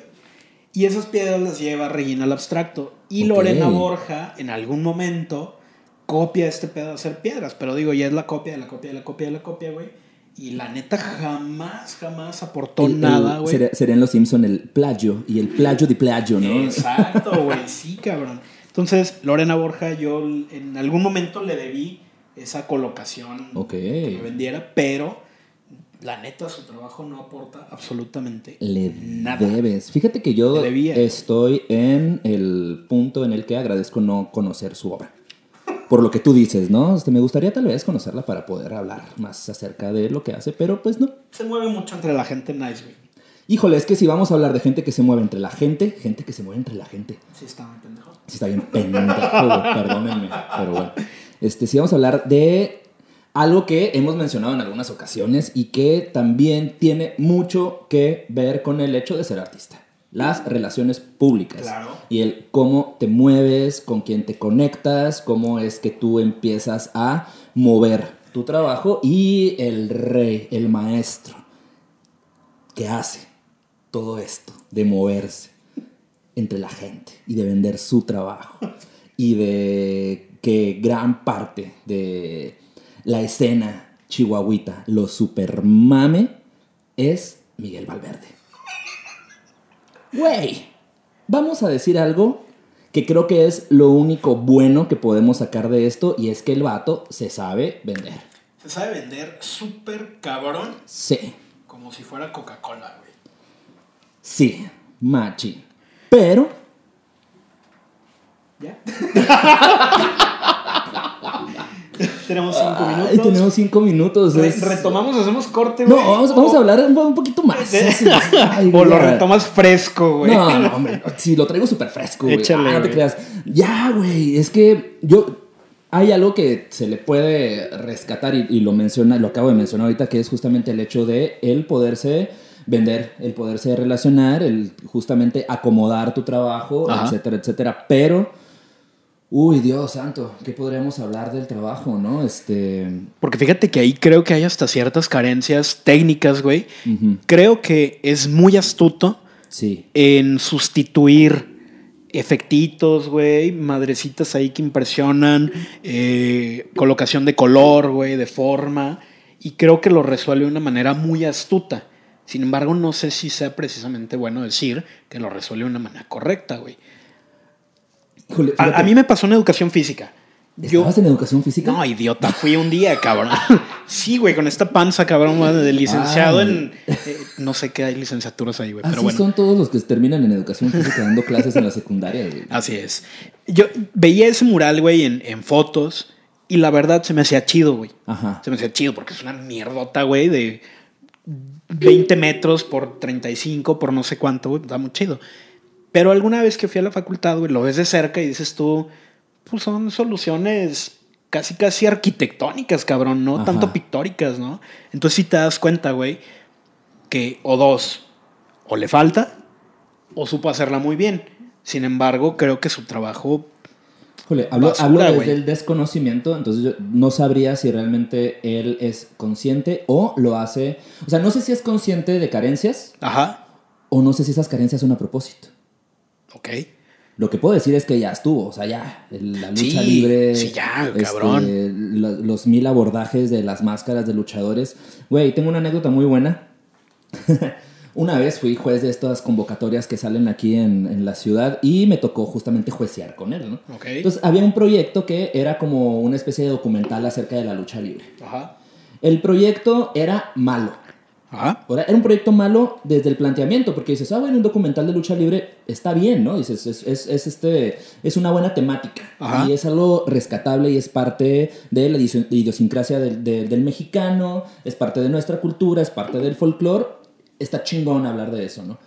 Y esas piedras las lleva Reguín al abstracto. Y Ok. Lorena Borja, en algún momento, copia este pedo de hacer piedras. Pero digo, ya es la copia de la copia de la copia de la copia, güey. Y la neta jamás, jamás aportó El- nada, güey. sería, sería en Los Simpson el plagio y el plagio de plagio, ¿no? Exacto, güey, sí, cabrón. Entonces, Lorena Borja, yo en algún momento le debí esa colocación que me vendiera, pero la neta su trabajo no aporta absolutamente Le nada. debes. Fíjate que yo estoy en el punto en el que agradezco no conocer su obra. Por lo que tú dices, ¿no? Este, me gustaría tal vez conocerla para poder hablar más acerca de lo que hace, pero pues no. Se mueve mucho entre la gente nice, güey. Híjole, es que si vamos a hablar de gente que se mueve entre la gente, gente que se mueve entre la gente. Sí, está muy pendejo. Sí, está bien pendejo, güey, perdónenme. Pero bueno. Este, sí vamos a hablar de algo que hemos mencionado en algunas ocasiones y que también tiene mucho que ver con el hecho de ser artista. Las relaciones públicas. Claro. Y el cómo te mueves, con quién te conectas, cómo es que tú empiezas a mover tu trabajo y el rey, el maestro, que hace todo esto de moverse entre la gente y de vender su trabajo y de que gran parte de la escena chihuahuita lo supermame es Miguel Valverde. Güey, vamos a decir algo que creo que es lo único bueno que podemos sacar de esto y es que el vato se sabe vender. Se sabe vender súper cabrón Sí, como si fuera Coca-Cola, güey. sí, machi. Pero ¿Ya? tenemos cinco minutos. Ay, tenemos cinco minutos. Re- retomamos, hacemos corte, No, güey. vamos, vamos O- a hablar un, poquito más. Ay, o lo retomas fresco, güey. No, no, hombre. Sí, lo traigo súper fresco, güey. Échale, Ah, no te creas. Ya, güey. Es que yo. Hay algo que se le puede rescatar y, y lo menciona, lo acabo de mencionar ahorita, que es justamente el hecho de el poderse vender, el poderse relacionar, el justamente acomodar tu trabajo, Ajá. etcétera, etcétera. Pero, uy, Dios santo, ¿qué podríamos hablar del trabajo, no? Este. Porque fíjate que ahí creo que hay hasta ciertas carencias técnicas, güey. Creo que es muy astuto Sí. en sustituir efectitos, güey, madrecitas ahí que impresionan, eh, colocación de color, güey, de forma, y creo que lo resuelve de una manera muy astuta. Sin embargo, no sé si sea precisamente bueno decir que lo resuelve de una manera correcta, güey. Híjole, A, a mí me pasó en educación física. Yo, ¿Estabas en educación física? no, idiota, fui un día, cabrón. Sí, güey, con esta panza, cabrón, de licenciado Ay. en... eh, no sé qué hay licenciaturas ahí, güey, Así pero bueno. son todos los que terminan en educación física dando clases en la secundaria. güey. Así es. Yo veía ese mural, güey, en, en fotos y la verdad se me hacía chido, güey. Ajá. Se me hacía chido porque es una mierdota, güey, de 20 metros por 35, por no sé cuánto, güey. Está muy chido. Pero alguna vez que fui a la facultad, güey, lo ves de cerca y dices tú, pues son soluciones casi, casi arquitectónicas, cabrón, no Ajá. tanto pictóricas, ¿no? Entonces sí te das cuenta, güey, que o dos, o le falta, o supo hacerla muy bien. Sin embargo, creo que su trabajo Híjole, hablo, Basura, hablo desde el desconocimiento, entonces yo no sabría si realmente él es consciente o lo hace. O sea, no sé si es consciente de carencias Ajá. o no sé si esas carencias son a propósito. Ok. Lo que puedo decir es que ya estuvo, o sea, ya, la lucha Sí, libre. sí, ya, este, cabrón. lo- los mil abordajes de las máscaras de luchadores. Güey, tengo una anécdota muy buena. una vez fui juez de estas convocatorias que salen aquí en, en la ciudad y me tocó justamente juecear con él, ¿no? Ok. Entonces había un proyecto que era como una especie de documental acerca de la lucha libre. Ajá. El proyecto era malo. Ajá. Ahora, era un proyecto malo desde el planteamiento, porque dices, ah, bueno, un documental de lucha libre está bien, ¿no? Dices, es, es, es este, es una buena temática. Ajá. Y es algo rescatable y es parte de la idios- idiosincrasia del, del- del mexicano, es parte de nuestra cultura, es parte del folclore. Está chingón hablar de eso, ¿no?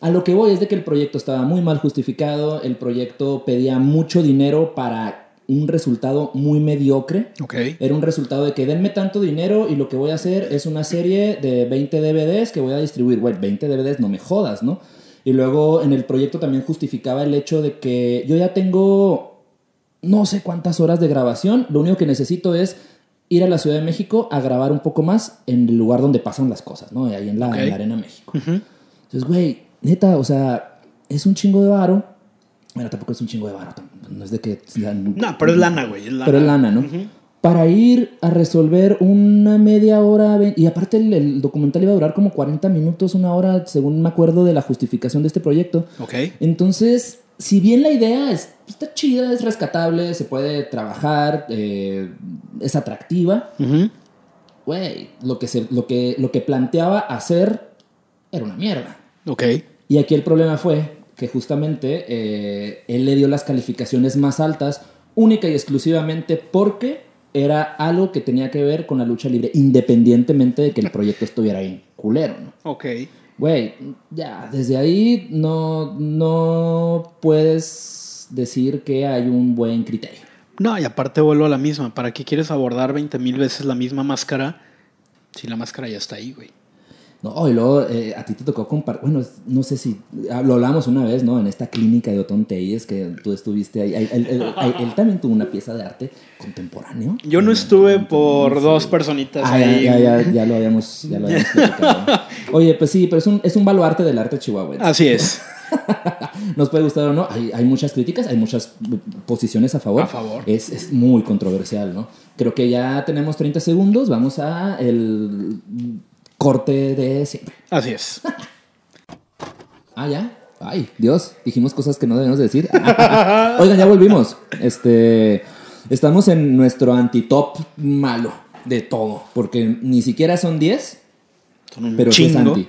A lo que voy es de que el proyecto estaba muy mal justificado, el proyecto pedía mucho dinero para un resultado muy mediocre. Ok. Era un resultado de que denme tanto dinero y lo que voy a hacer es una serie de 20 DVDs que voy a distribuir. Bueno, 20 DVDs, no me jodas, ¿no? Y luego en el proyecto también justificaba el hecho de que yo ya tengo no sé cuántas horas de grabación, lo único que necesito es ir a la Ciudad de México a grabar un poco más en el lugar donde pasan las cosas, ¿no? Ahí en la, en la Arena México. Entonces, güey, neta, o sea, es un chingo de varo. Bueno, tampoco es un chingo de varo, tam- no es de que... No, pero es lana, güey. Es lana. Pero es lana, ¿no? Para ir a resolver una media hora, y aparte el, el documental iba a durar como 40 minutos, una hora, según me acuerdo de la justificación de este proyecto. Ok. Entonces, si bien la idea es- está chida, es rescatable, se puede trabajar, eh, es atractiva. Güey, lo, que se- lo, que, lo que planteaba hacer era una mierda. Ok. Y aquí el problema fue que justamente eh, él le dio las calificaciones más altas única y exclusivamente porque era algo que tenía que ver con la lucha libre, independientemente de que el proyecto estuviera bien culero, ¿no? Ok. Güey, ya, desde ahí no, no puedes decir que hay un buen criterio. No, y aparte vuelvo a la misma. ¿Para qué quieres abordar 20 mil veces la misma máscara si la máscara ya está ahí, güey? No, y luego eh, a ti te tocó compartir, bueno, no sé si, ah, lo hablamos una vez, ¿no? En esta clínica de Otón Telles que tú estuviste ahí. Él, él- él- él también tuvo una pieza de arte contemporáneo. Yo no estuve por dos personitas Ah, ya, ahí. ya, ya, ya lo habíamos, ya lo habíamos platicado. Oye, pues sí, pero es un, es un baluarte del arte chihuahuense. Así es. Nos puede gustar o no, hay, hay muchas críticas, hay muchas posiciones a favor. A favor. Es, es muy controversial, ¿no? Creo que ya tenemos 30 segundos, vamos a el corte de siempre. Así es. Ah, ya. Ay, Dios, dijimos cosas que no debemos decir. Oigan, ya volvimos. Este, estamos en nuestro anti-top malo de todo, porque ni siquiera son 10, Son un pero sí es chingo. anti.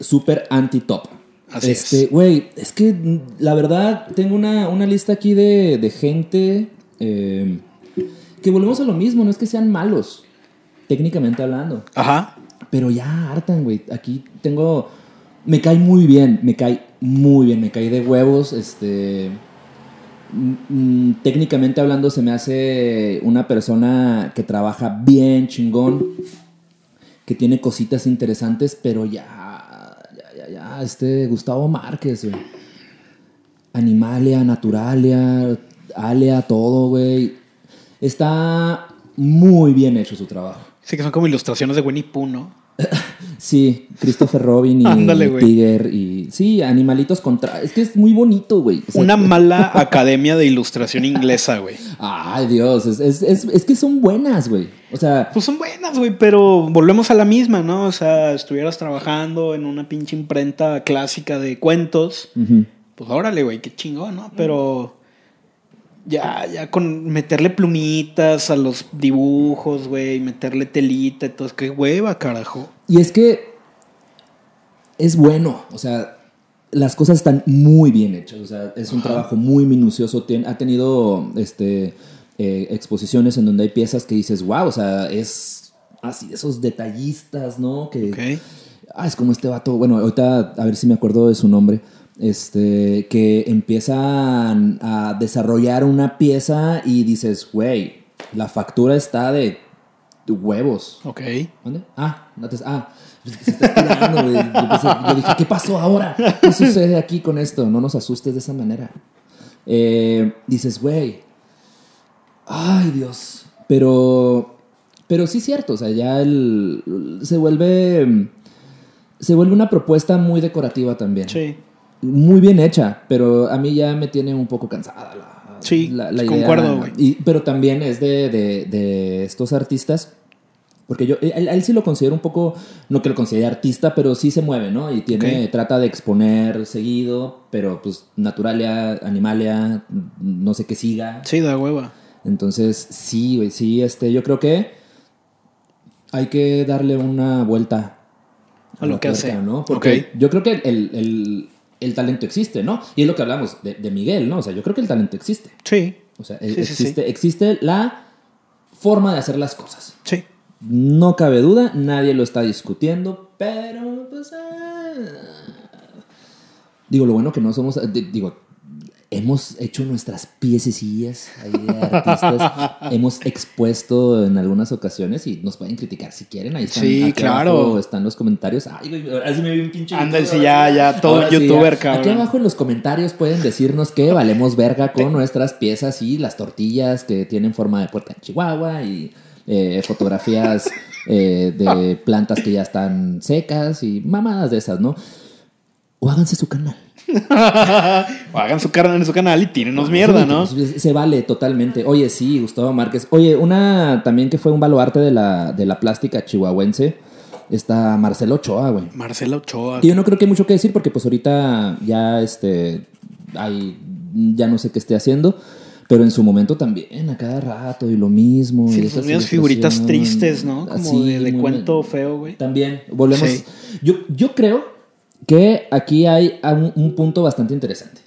Super anti-top. Así este, es. güey, es que mm, la verdad tengo una, una lista aquí de, de gente eh, que volvemos a lo mismo, no es que sean malos, técnicamente hablando. Ajá. Pero ya hartan, güey. Aquí tengo. Me cae muy bien, me cae muy bien, me cae de huevos. Este. mm, mm, Técnicamente hablando, se me hace una persona que trabaja bien chingón, que tiene cositas interesantes, pero ya. Ya, ya, ya. Este Gustavo Márquez, güey. Animalia, Naturalia, Alea, todo, güey. Está muy bien hecho su trabajo. Sí, que son como ilustraciones de Winnie Pooh, ¿no? Sí, Christopher Robin y Ándale. Tiger y sí, animalitos contra. Es que es muy bonito, güey. O sea, Una mala academia de ilustración inglesa, güey. Ay, Dios, es, es, es, es que son buenas, güey. O sea, Pues son buenas, güey, pero volvemos a la misma, ¿no? O sea, estuvieras trabajando en una pinche imprenta clásica de cuentos, pues órale, güey, qué chingón, ¿no? Pero ya, ya con meterle plumitas a los dibujos, güey, meterle telita y todo, qué hueva, carajo. y es que es bueno, o sea, las cosas están muy bien hechas, o sea, es un Ajá. trabajo muy minucioso, tien- ha tenido este eh, exposiciones en donde hay piezas que dices, wow, o sea, es así, esos detallistas, ¿no? Que, Ok. Ah, es como este vato, bueno, ahorita a ver si me acuerdo de su nombre, este, que empiezan a desarrollar una pieza y dices, güey, la factura está de huevos. Ok. ¿Dónde? Ah, no te- ah, se está estirando, güey. Yo, pensé- yo dije, ¿qué pasó ahora? ¿Qué sucede aquí con esto? No nos asustes de esa manera. Eh, dices, güey, ay Dios, pero, pero sí es cierto, o sea, ya el, se vuelve, se vuelve una propuesta muy decorativa también. Sí. Muy bien hecha, pero a mí ya me tiene un poco cansada la, Sí, la, la concuerdo, güey. Pero también es de, de- de estos artistas, porque yo, él, él sí lo considero un poco, no que lo considere artista, pero sí se mueve, ¿no? Y tiene, Ok. trata de exponer seguido, pero pues Naturalia, Animalia, no sé qué siga. Sí, da hueva. Entonces, sí, güey, sí, este, yo creo que hay que darle una vuelta A lo la que tuerca, hace. ¿no? Porque Ok. yo creo que el, el- el talento existe, ¿no? Y es lo que hablamos de, de Miguel, ¿no? O sea, yo creo que el talento existe. Sí. O sea, Sí, sí, existe, existe la forma de hacer las cosas. Sí. No cabe duda, nadie lo está discutiendo, pero pues... ah. Digo, lo bueno que no somos... di- Digo, hemos hecho nuestras piececillas ahí de artistas. hemos expuesto en algunas ocasiones y nos pueden criticar si quieren. Ahí están. Sí, claro. abajo están los comentarios. Ay, ahora sí me vi un pinche... Anda, sí, ya, ya, todo Ahora sí, youtuber, ya. cabrón. Aquí abajo en los comentarios pueden decirnos que valemos verga con nuestras piezas y las tortillas que tienen forma de puerta en Chihuahua y eh, fotografías eh, de plantas que ya están secas y mamadas de esas, ¿no? O háganse su canal. O hagan su carne en su canal y tírenos mierda, ¿no? Se, vale totalmente. Oye, sí, Gustavo Márquez. Oye, una también que fue un baluarte de la, de la plástica chihuahuense. Está Marcelo Ochoa, güey. Marcela Ochoa. Y yo no creo que hay mucho que decir porque pues ahorita ya este hay ya no sé qué esté haciendo. Pero en su momento también, a cada rato, y lo mismo. Sí, y esas mismas figuritas tristes, ¿no? Como así, de, cuento feo, güey. También, volvemos. Sí. Yo, yo creo que aquí hay un, un punto bastante interesante.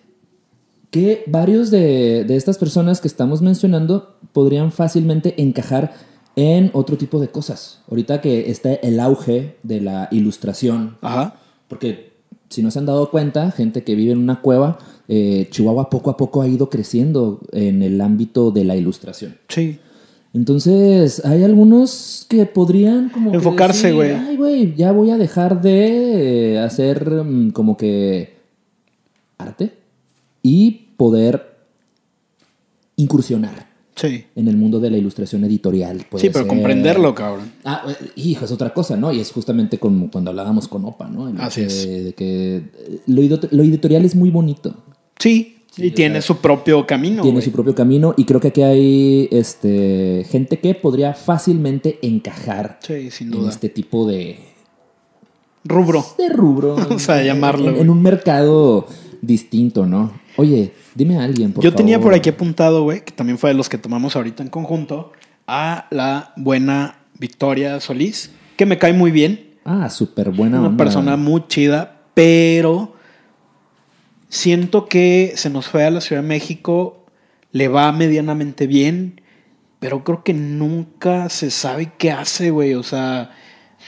Que varios de, de estas personas que estamos mencionando podrían fácilmente encajar en otro tipo de cosas. Ahorita que está el auge de la ilustración, Ajá. porque si no se han dado cuenta, gente que vive en una cueva, eh, Chihuahua poco a poco ha ido creciendo en el ámbito de la ilustración. Sí. Entonces, hay algunos que podrían como Enfocarse, güey. Ay, güey, ya voy a dejar de eh, hacer mm, como que arte y poder incursionar Sí. en el mundo de la ilustración editorial. puede Sí, pero ser. comprenderlo, cabrón. Ah, eh, hijo, es otra cosa, ¿no? Y es justamente como cuando hablábamos con Opa, ¿no? En Así que- es. De que lo editorial es muy bonito. Sí. Sí, y o tiene sea, su propio camino. tiene su propio camino y creo que aquí hay este, gente que podría fácilmente encajar Sí, sin en este tipo de, Rubro. de rubro. Vamos a en- llamarlo, En, un mercado distinto, ¿no? Oye, dime a alguien, por Yo tenía por aquí apuntado, güey, que también fue de los que tomamos ahorita en conjunto, a la buena Victoria Solís, que me cae muy bien. Ah, súper buena una onda. persona muy chida, pero siento que se nos fue a la Ciudad de México, le va medianamente bien, pero creo que nunca se sabe qué hace, güey. O sea,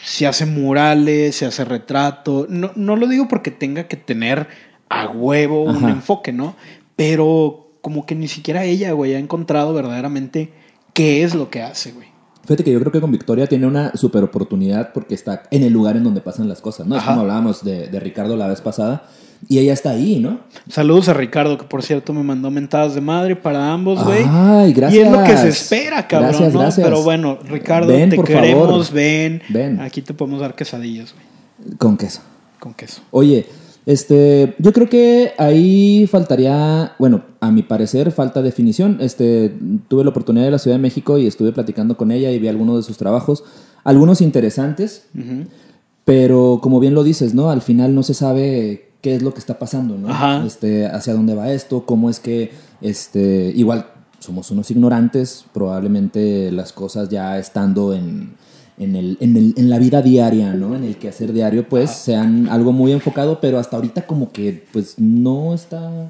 si hace murales, si hace retrato. No, no lo digo porque tenga que tener a huevo un enfoque, ¿no? Pero como que ni siquiera ella, güey, ha encontrado verdaderamente qué es lo que hace, güey. Fíjate que yo creo que con Victoria tiene una super oportunidad porque está en el lugar en donde pasan las cosas, ¿no? Es como hablábamos de, de Ricardo la vez pasada. Y ella está ahí, ¿no? Saludos a Ricardo, que por cierto me mandó mentadas de madre para ambos, güey. Ay, gracias. Y es lo que se espera, cabrón, Gracias, ¿no? gracias. Pero bueno, Ricardo, Ven, te queremos, favor. ven. Ven. Aquí te podemos dar quesadillas, güey, Con queso. con queso. Oye, este, yo creo que ahí faltaría, bueno, a mi parecer falta definición. Este, tuve la oportunidad de la Ciudad de México y estuve platicando con ella y vi algunos de sus trabajos, algunos interesantes, pero como bien lo dices, ¿no? Al final no se sabe qué es lo que está pasando, ¿no? Ajá. Este, hacia dónde va esto, cómo es que, este, igual somos unos ignorantes, probablemente las cosas ya estando en, en, el, en, el- en la vida diaria, ¿no? En el quehacer diario, pues sean algo muy enfocado, pero hasta ahorita como que, pues no está...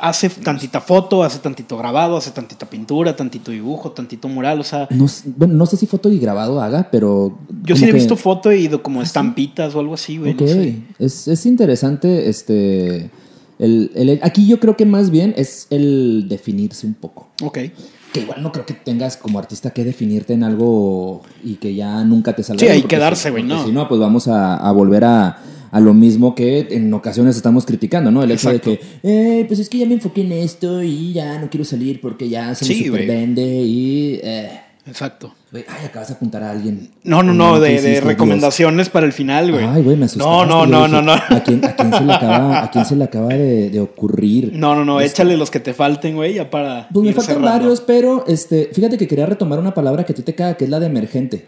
Hace tantita foto, hace tantito grabado, hace tantita pintura, tantito dibujo, tantito mural, o sea, No, bueno, no sé si foto y grabado haga, pero... yo sí he que- visto foto y como estampitas o algo así, güey, Ok, no sé. es, es interesante, este... El, el- aquí yo creo que más bien es el definirse un poco. Ok. Que igual no creo que tengas como artista que definirte en algo y que ya nunca te salga. Sí, bien, hay porque que darse, si- güey, no. Si no, pues vamos a, a volver a, a lo mismo que en ocasiones estamos criticando, ¿no? El hecho Exacto. de que, eh, pues es que ya me enfoqué en esto y ya no quiero salir porque ya se me Sí, supervende y... Eh, Exacto. güey, ay, acabas de apuntar a alguien. No, no, no, ¿qué de, Dios? recomendaciones para el final, güey. Ay, güey, me asustaste. No, no, no, dije, no, no. ¿A quién, a quién se le acaba, a quién se le acaba de, de ocurrir? No, no, no, Este, échale los que te falten, güey, ya para. Pues me faltan cerrando. varios, pero este, fíjate que quería retomar una palabra que a ti te caga, que es la de emergente.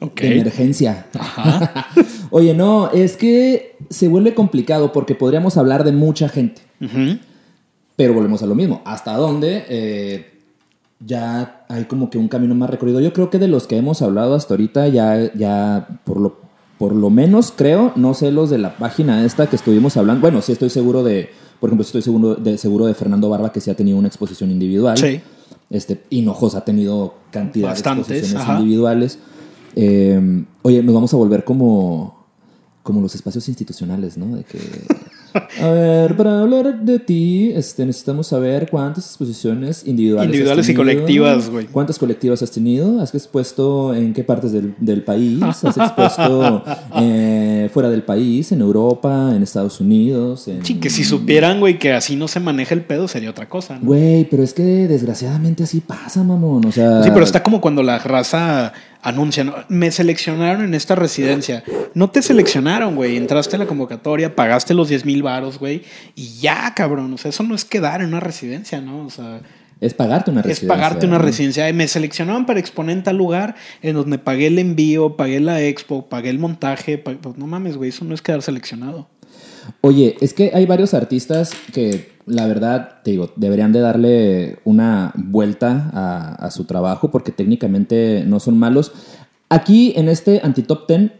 Ok. De emergencia. Ajá. Oye, no, es que se vuelve complicado porque podríamos hablar de mucha gente, pero volvemos a lo mismo. ¿Hasta dónde? Eh, ya hay como que un camino más recorrido. Yo creo que de los que hemos hablado hasta ahorita, ya, ya por lo, por lo menos creo, no sé los de la página esta que estuvimos hablando. Bueno, sí estoy seguro de, por ejemplo, estoy seguro de, seguro de Fernando Barba que sí ha tenido una exposición individual. Sí. Este, Hinojos ha tenido cantidad Bastantes, de exposiciones ajá. individuales. Eh, oye, nos vamos a volver como, como los espacios institucionales, ¿no? De que, a ver, para hablar de ti, este, necesitamos saber cuántas exposiciones individuales Individuales has y colectivas, güey. ¿Cuántas colectivas has tenido? ¿Has expuesto en qué partes del, del país? ¿Has expuesto eh, fuera del país, en Europa, en Estados Unidos? En... Sí, que si supieran, güey, que así no se maneja el pedo, sería otra cosa, ¿no? Güey, pero es que desgraciadamente así pasa, mamón. O sea, Sí, pero está como cuando la raza anuncia, ¿no? me seleccionaron en esta residencia. No te seleccionaron, güey. Entraste a la convocatoria, pagaste los 10 mil varos, güey. Y ya, cabrón. O sea, eso no es quedar en una residencia, ¿no? O sea, Es pagarte una es residencia. pagarte una residencia. Me seleccionaron para exponer en tal lugar en donde pagué el envío, pagué la expo, pagué el montaje. Pues no mames, güey. Eso no es quedar seleccionado. Oye, es que hay varios artistas que la verdad, te digo, deberían de darle una vuelta a, a su trabajo porque técnicamente no son malos. Aquí en este anti-top 10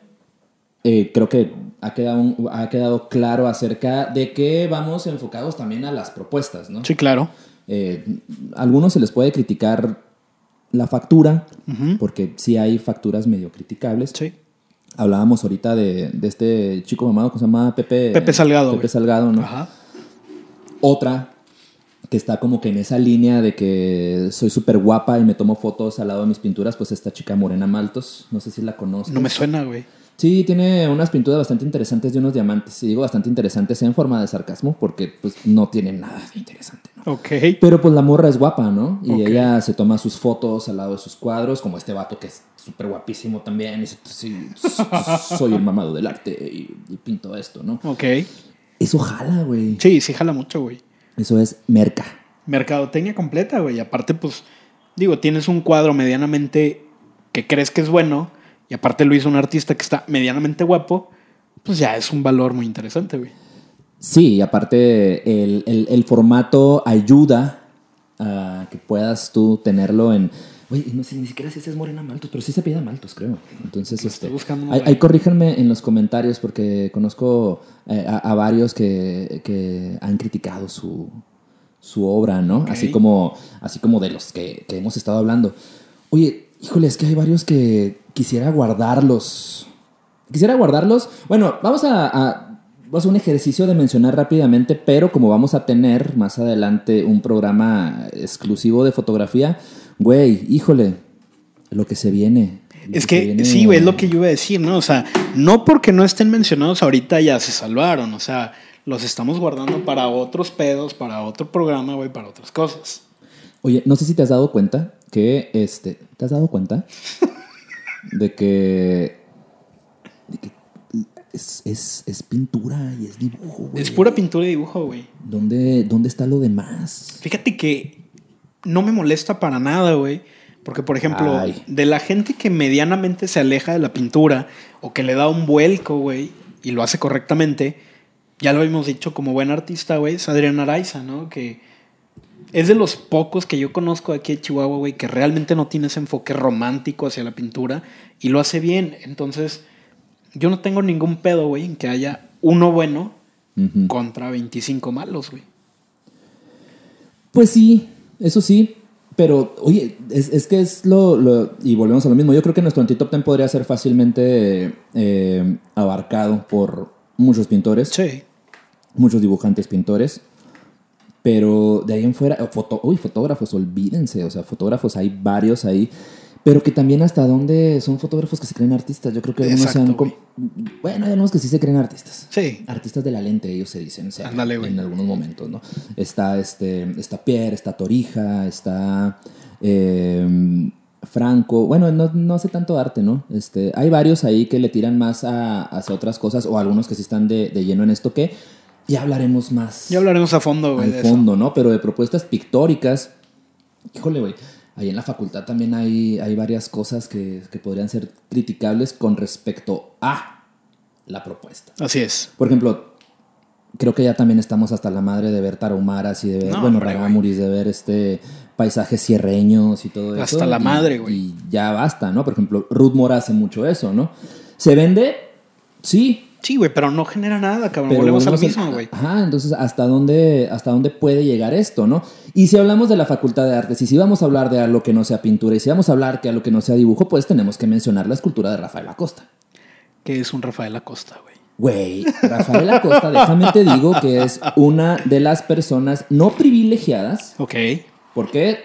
eh, creo que ha quedado, un- ha quedado claro acerca de que vamos enfocados también a las propuestas, ¿no? Sí, claro. Eh, a algunos se les puede criticar la factura, porque sí hay facturas medio criticables. Sí. Hablábamos ahorita de, de este chico mamado que se llama Pepe, Pepe Salgado, Pepe. Salgado, ¿no? Ajá. Otra que está como que en esa línea de que soy súper guapa y me tomo fotos al lado de mis pinturas, pues esta chica Morena Maltos, no sé si la conozco. No me suena, güey. Sí, tiene unas pinturas bastante interesantes de unos diamantes. Y digo bastante interesantes en forma de sarcasmo porque pues no tienen nada de interesante, ¿no? Ok. Pero pues la morra es guapa, ¿no? Y ella se toma sus fotos al lado de sus cuadros, como este vato que es súper guapísimo también. Y dice, sí, soy el mamado del arte y, y pinto esto, ¿no? Ok. Eso jala, güey. Sí, sí jala mucho, güey. Eso es merca. Mercadotecnia completa, güey. Aparte, pues, digo, tienes un cuadro medianamente que crees que es bueno y aparte lo hizo un artista que está medianamente guapo, pues ya es un valor muy interesante, güey. Sí, y aparte el, el- el formato ayuda a que puedas tú tenerlo en... Oye, no sé ni siquiera si ese es Morena Maltos, pero sí se pide Maltos, creo. Entonces, este, ahí, ahí corríjanme en los comentarios porque conozco eh, a, a varios que, que han criticado su, su obra, ¿no? Así, como, así como de los que, que hemos estado hablando. Oye, híjole, es que hay varios que quisiera guardarlos. Quisiera guardarlos. Bueno, vamos a, a- vamos a hacer un ejercicio de mencionar rápidamente, pero como vamos a tener más adelante un programa exclusivo de fotografía, güey, híjole, lo que se viene. Es que viene- sí, güey, es lo que yo iba a decir, ¿no? O sea, no porque no estén mencionados ahorita ya se salvaron, o sea, los estamos guardando para otros pedos, para otro programa, güey, para otras cosas. Oye, no sé si te has dado cuenta que este. ¿Te has dado cuenta? de que. de que es, es- es pintura y es dibujo, güey. Es pura pintura y dibujo, güey. ¿Dónde, ¿Dónde está lo demás? Fíjate que no me molesta para nada, güey. Porque, por ejemplo, Ay. de la gente que medianamente se aleja de la pintura o que le da un vuelco, güey, y lo hace correctamente, ya lo hemos dicho como buen artista, güey, es Adrián Araiza, ¿no? Que es de los pocos que yo conozco aquí en Chihuahua, güey, que realmente no tiene ese enfoque romántico hacia la pintura y lo hace bien. Entonces, yo no tengo ningún pedo, güey, en que haya uno bueno contra 25 malos, güey. Pues sí, eso sí. Pero, oye, es, es que es lo, lo- Y volvemos a lo mismo. Yo creo que nuestro anti-top 10 podría ser fácilmente eh, abarcado por muchos pintores. Sí. muchos dibujantes, pintores. Pero de ahí en fuera, foto, uy, fotógrafos, olvídense, o sea, fotógrafos hay varios ahí, pero que también hasta dónde son fotógrafos que se creen artistas. Yo creo que algunos Exacto, sean bueno, hay algunos que sí se creen artistas. Sí. Artistas de la lente, ellos se dicen, o sea, en algunos momentos, ¿no? Está este, está Pierre, está Torija, está eh, Franco, bueno, no, no hace tanto arte, ¿no? Este, hay varios ahí que le tiran más a, hacia otras cosas, o algunos que sí están de, de lleno en esto que ya hablaremos más Ya hablaremos a fondo, güey, al eso. fondo, ¿no? Pero de propuestas pictóricas, híjole, güey, ahí en la facultad también hay, hay varias cosas que, que podrían ser criticables con respecto a la propuesta. Así es. Por ejemplo, creo que ya también estamos hasta la madre de ver tarahumaras y de ver, No, bueno, rarámuris, de ver este paisajes sierreños y todo eso. Hasta la y- madre, güey. Y ya basta, ¿no? Por ejemplo, Ruth Mora hace mucho eso, ¿no? ¿Se vende? Sí, Sí, güey, pero no genera nada, cabrón. pero Volvemos a lo mismo, güey. Ajá, entonces, ¿hasta dónde, ¿hasta dónde puede llegar esto, no? Y si hablamos de la Facultad de Artes, y si vamos a hablar de algo que no sea pintura, y si vamos a hablar que a lo que no sea dibujo, pues tenemos que mencionar la escultura de Rafael Acosta. Que es un Rafael Acosta, güey. Güey, Rafael Acosta, déjame te digo que es una de las personas no privilegiadas, Ok. porque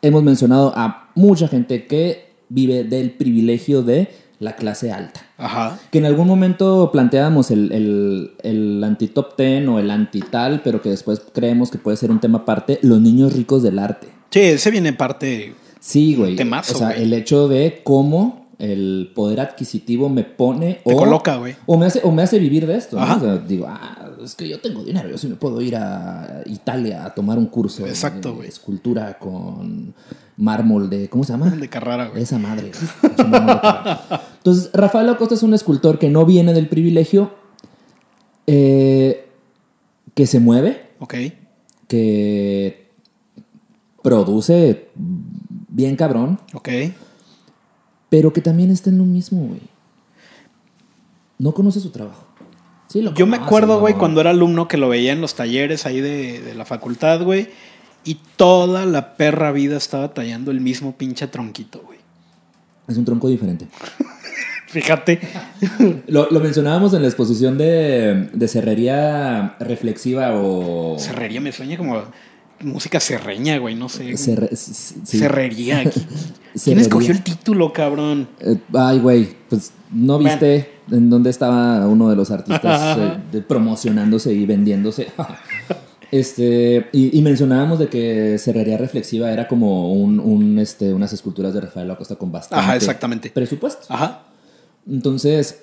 hemos mencionado a mucha gente que vive del privilegio de la clase alta. Ajá. Que en algún momento planteábamos el, el, el anti-top ten o el anti-tal, pero que después creemos que puede ser un tema aparte, los niños ricos del arte. Sí, ese viene parte. Sí, güey. Temazo, o sea, güey. el hecho de cómo el poder adquisitivo me pone Te o, coloca, güey. o me hace o me hace vivir de esto. ¿no? O sea, digo, ah, es que yo tengo dinero, yo sí me puedo ir a Italia a tomar un curso Exacto, de güey. escultura con mármol de ¿cómo se llama? De Carrara, güey. Esa madre. güey. Entonces, Rafael Acosta es un escultor que no viene del privilegio, eh, que se mueve, Ok. que produce bien cabrón, Ok. pero que también está en lo mismo, güey. No conoce su trabajo. Sí, lo Yo me acuerdo, güey, cuando era alumno que lo veía en los talleres ahí de, de la facultad, güey. Y toda la perra vida estaba tallando el mismo pinche tronquito, güey. Es un tronco diferente. Fíjate. Lo, lo mencionábamos en la exposición de, de serrería reflexiva o... Serrería me sueña como música serreña, güey, no sé. Sí. Serrería. ¿Quién escogió el título, cabrón? Eh, ay, güey, pues no viste en dónde estaba uno de los artistas eh, de- promocionándose y vendiéndose. Este, y, y mencionábamos de que Serrería Reflexiva era como un, un, este, unas esculturas de Rafael Acosta con bastante Ajá, exactamente. presupuesto. Ajá. Entonces,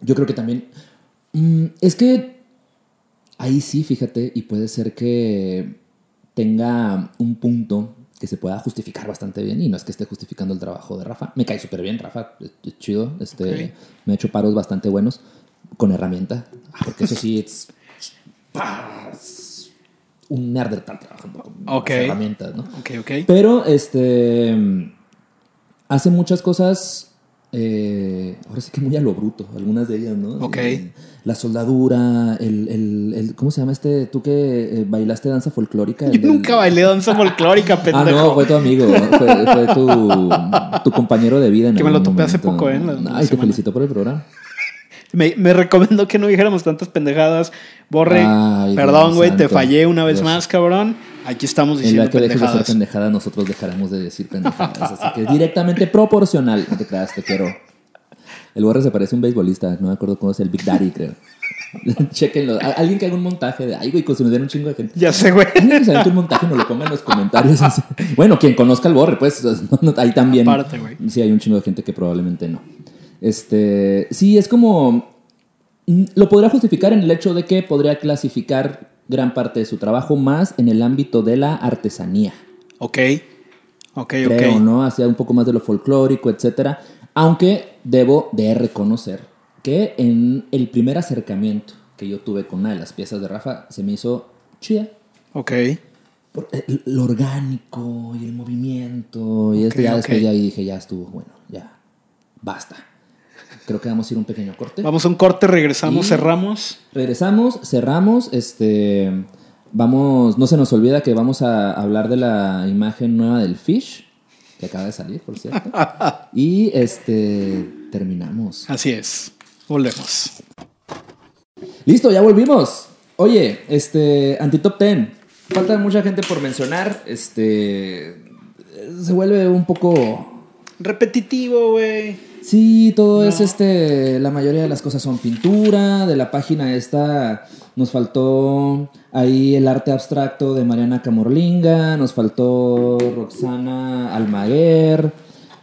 yo creo que también. mm, es que ahí sí, fíjate, y puede ser que tenga un punto que se pueda justificar bastante bien. Y no es que esté justificando el trabajo de Rafa. Me cae súper bien, Rafa. es- chido. Este. Me ha hecho paros bastante buenos con herramienta. Porque eso sí, es. Un nerd estar trabajando con las Ok. herramientas, ¿no? Ok, ok. Pero este hace muchas cosas. eh, ahora sí que muy a lo bruto, algunas de ellas, ¿no? Ok. Eh, la soldadura, el, el, el- ¿Cómo se llama este? ¿Tú que eh, bailaste danza folclórica? Yo del- nunca bailé danza folclórica, Ah, pendejo. no, fue tu amigo, fue, fue tu, tu compañero de vida. En Que me lo topé hace poco, ¿eh? Ay, te felicito por el programa. Me, me recomendó que no dijéramos tantas pendejadas. Borre, Ay, perdón, güey, te fallé una vez Dios. más, cabrón. Aquí estamos El diciendo día que dejes de ser pendejadas. pendejada, nosotros dejaremos de decir pendejadas. Así que es directamente proporcional. No te creas, te quiero. El Borre se parece a un beisbolista. No me acuerdo cómo es el Big Daddy, creo. Chequenlo. Alguien que haga un montaje de. Ay, güey, que se nos den un chingo de gente. Ya sé, güey. Alguien que se un montaje nos lo ponga en los comentarios. Bueno, quien conozca al Borre, pues. ahí también. Aparte, güey. Sí, hay un chingo de gente que probablemente no. Este. Sí, es como. mm, Lo podría justificar en el hecho de que podría clasificar gran parte de su trabajo más en el ámbito de la artesanía Ok. Ok, creo, ok. ¿no? Hacia un poco más de lo folclórico, etcétera. Aunque debo de reconocer que en el primer acercamiento que yo tuve con una de las piezas de Rafa se me hizo chida. Ok. Por el- lo orgánico y el movimiento. Y este Ok, ya ok. después ya dije, ya estuvo, bueno, ya, basta. Creo que vamos a ir a un pequeño corte. Vamos a un corte, regresamos, Y- cerramos. Regresamos, cerramos, este, vamos, no se nos olvida que vamos a hablar de la imagen nueva del Fish, que acaba de salir, por cierto. y este, terminamos. Así es. Volvemos. Listo, ya volvimos. Oye, este, anti-top 10. Falta mucha gente por mencionar, este, se vuelve un poco Repetitivo, güey. Sí, todo es este. La mayoría de las cosas son pintura. De la página esta nos faltó ahí el arte abstracto de Mariana Camorlinga. Nos faltó Roxana Almaguer.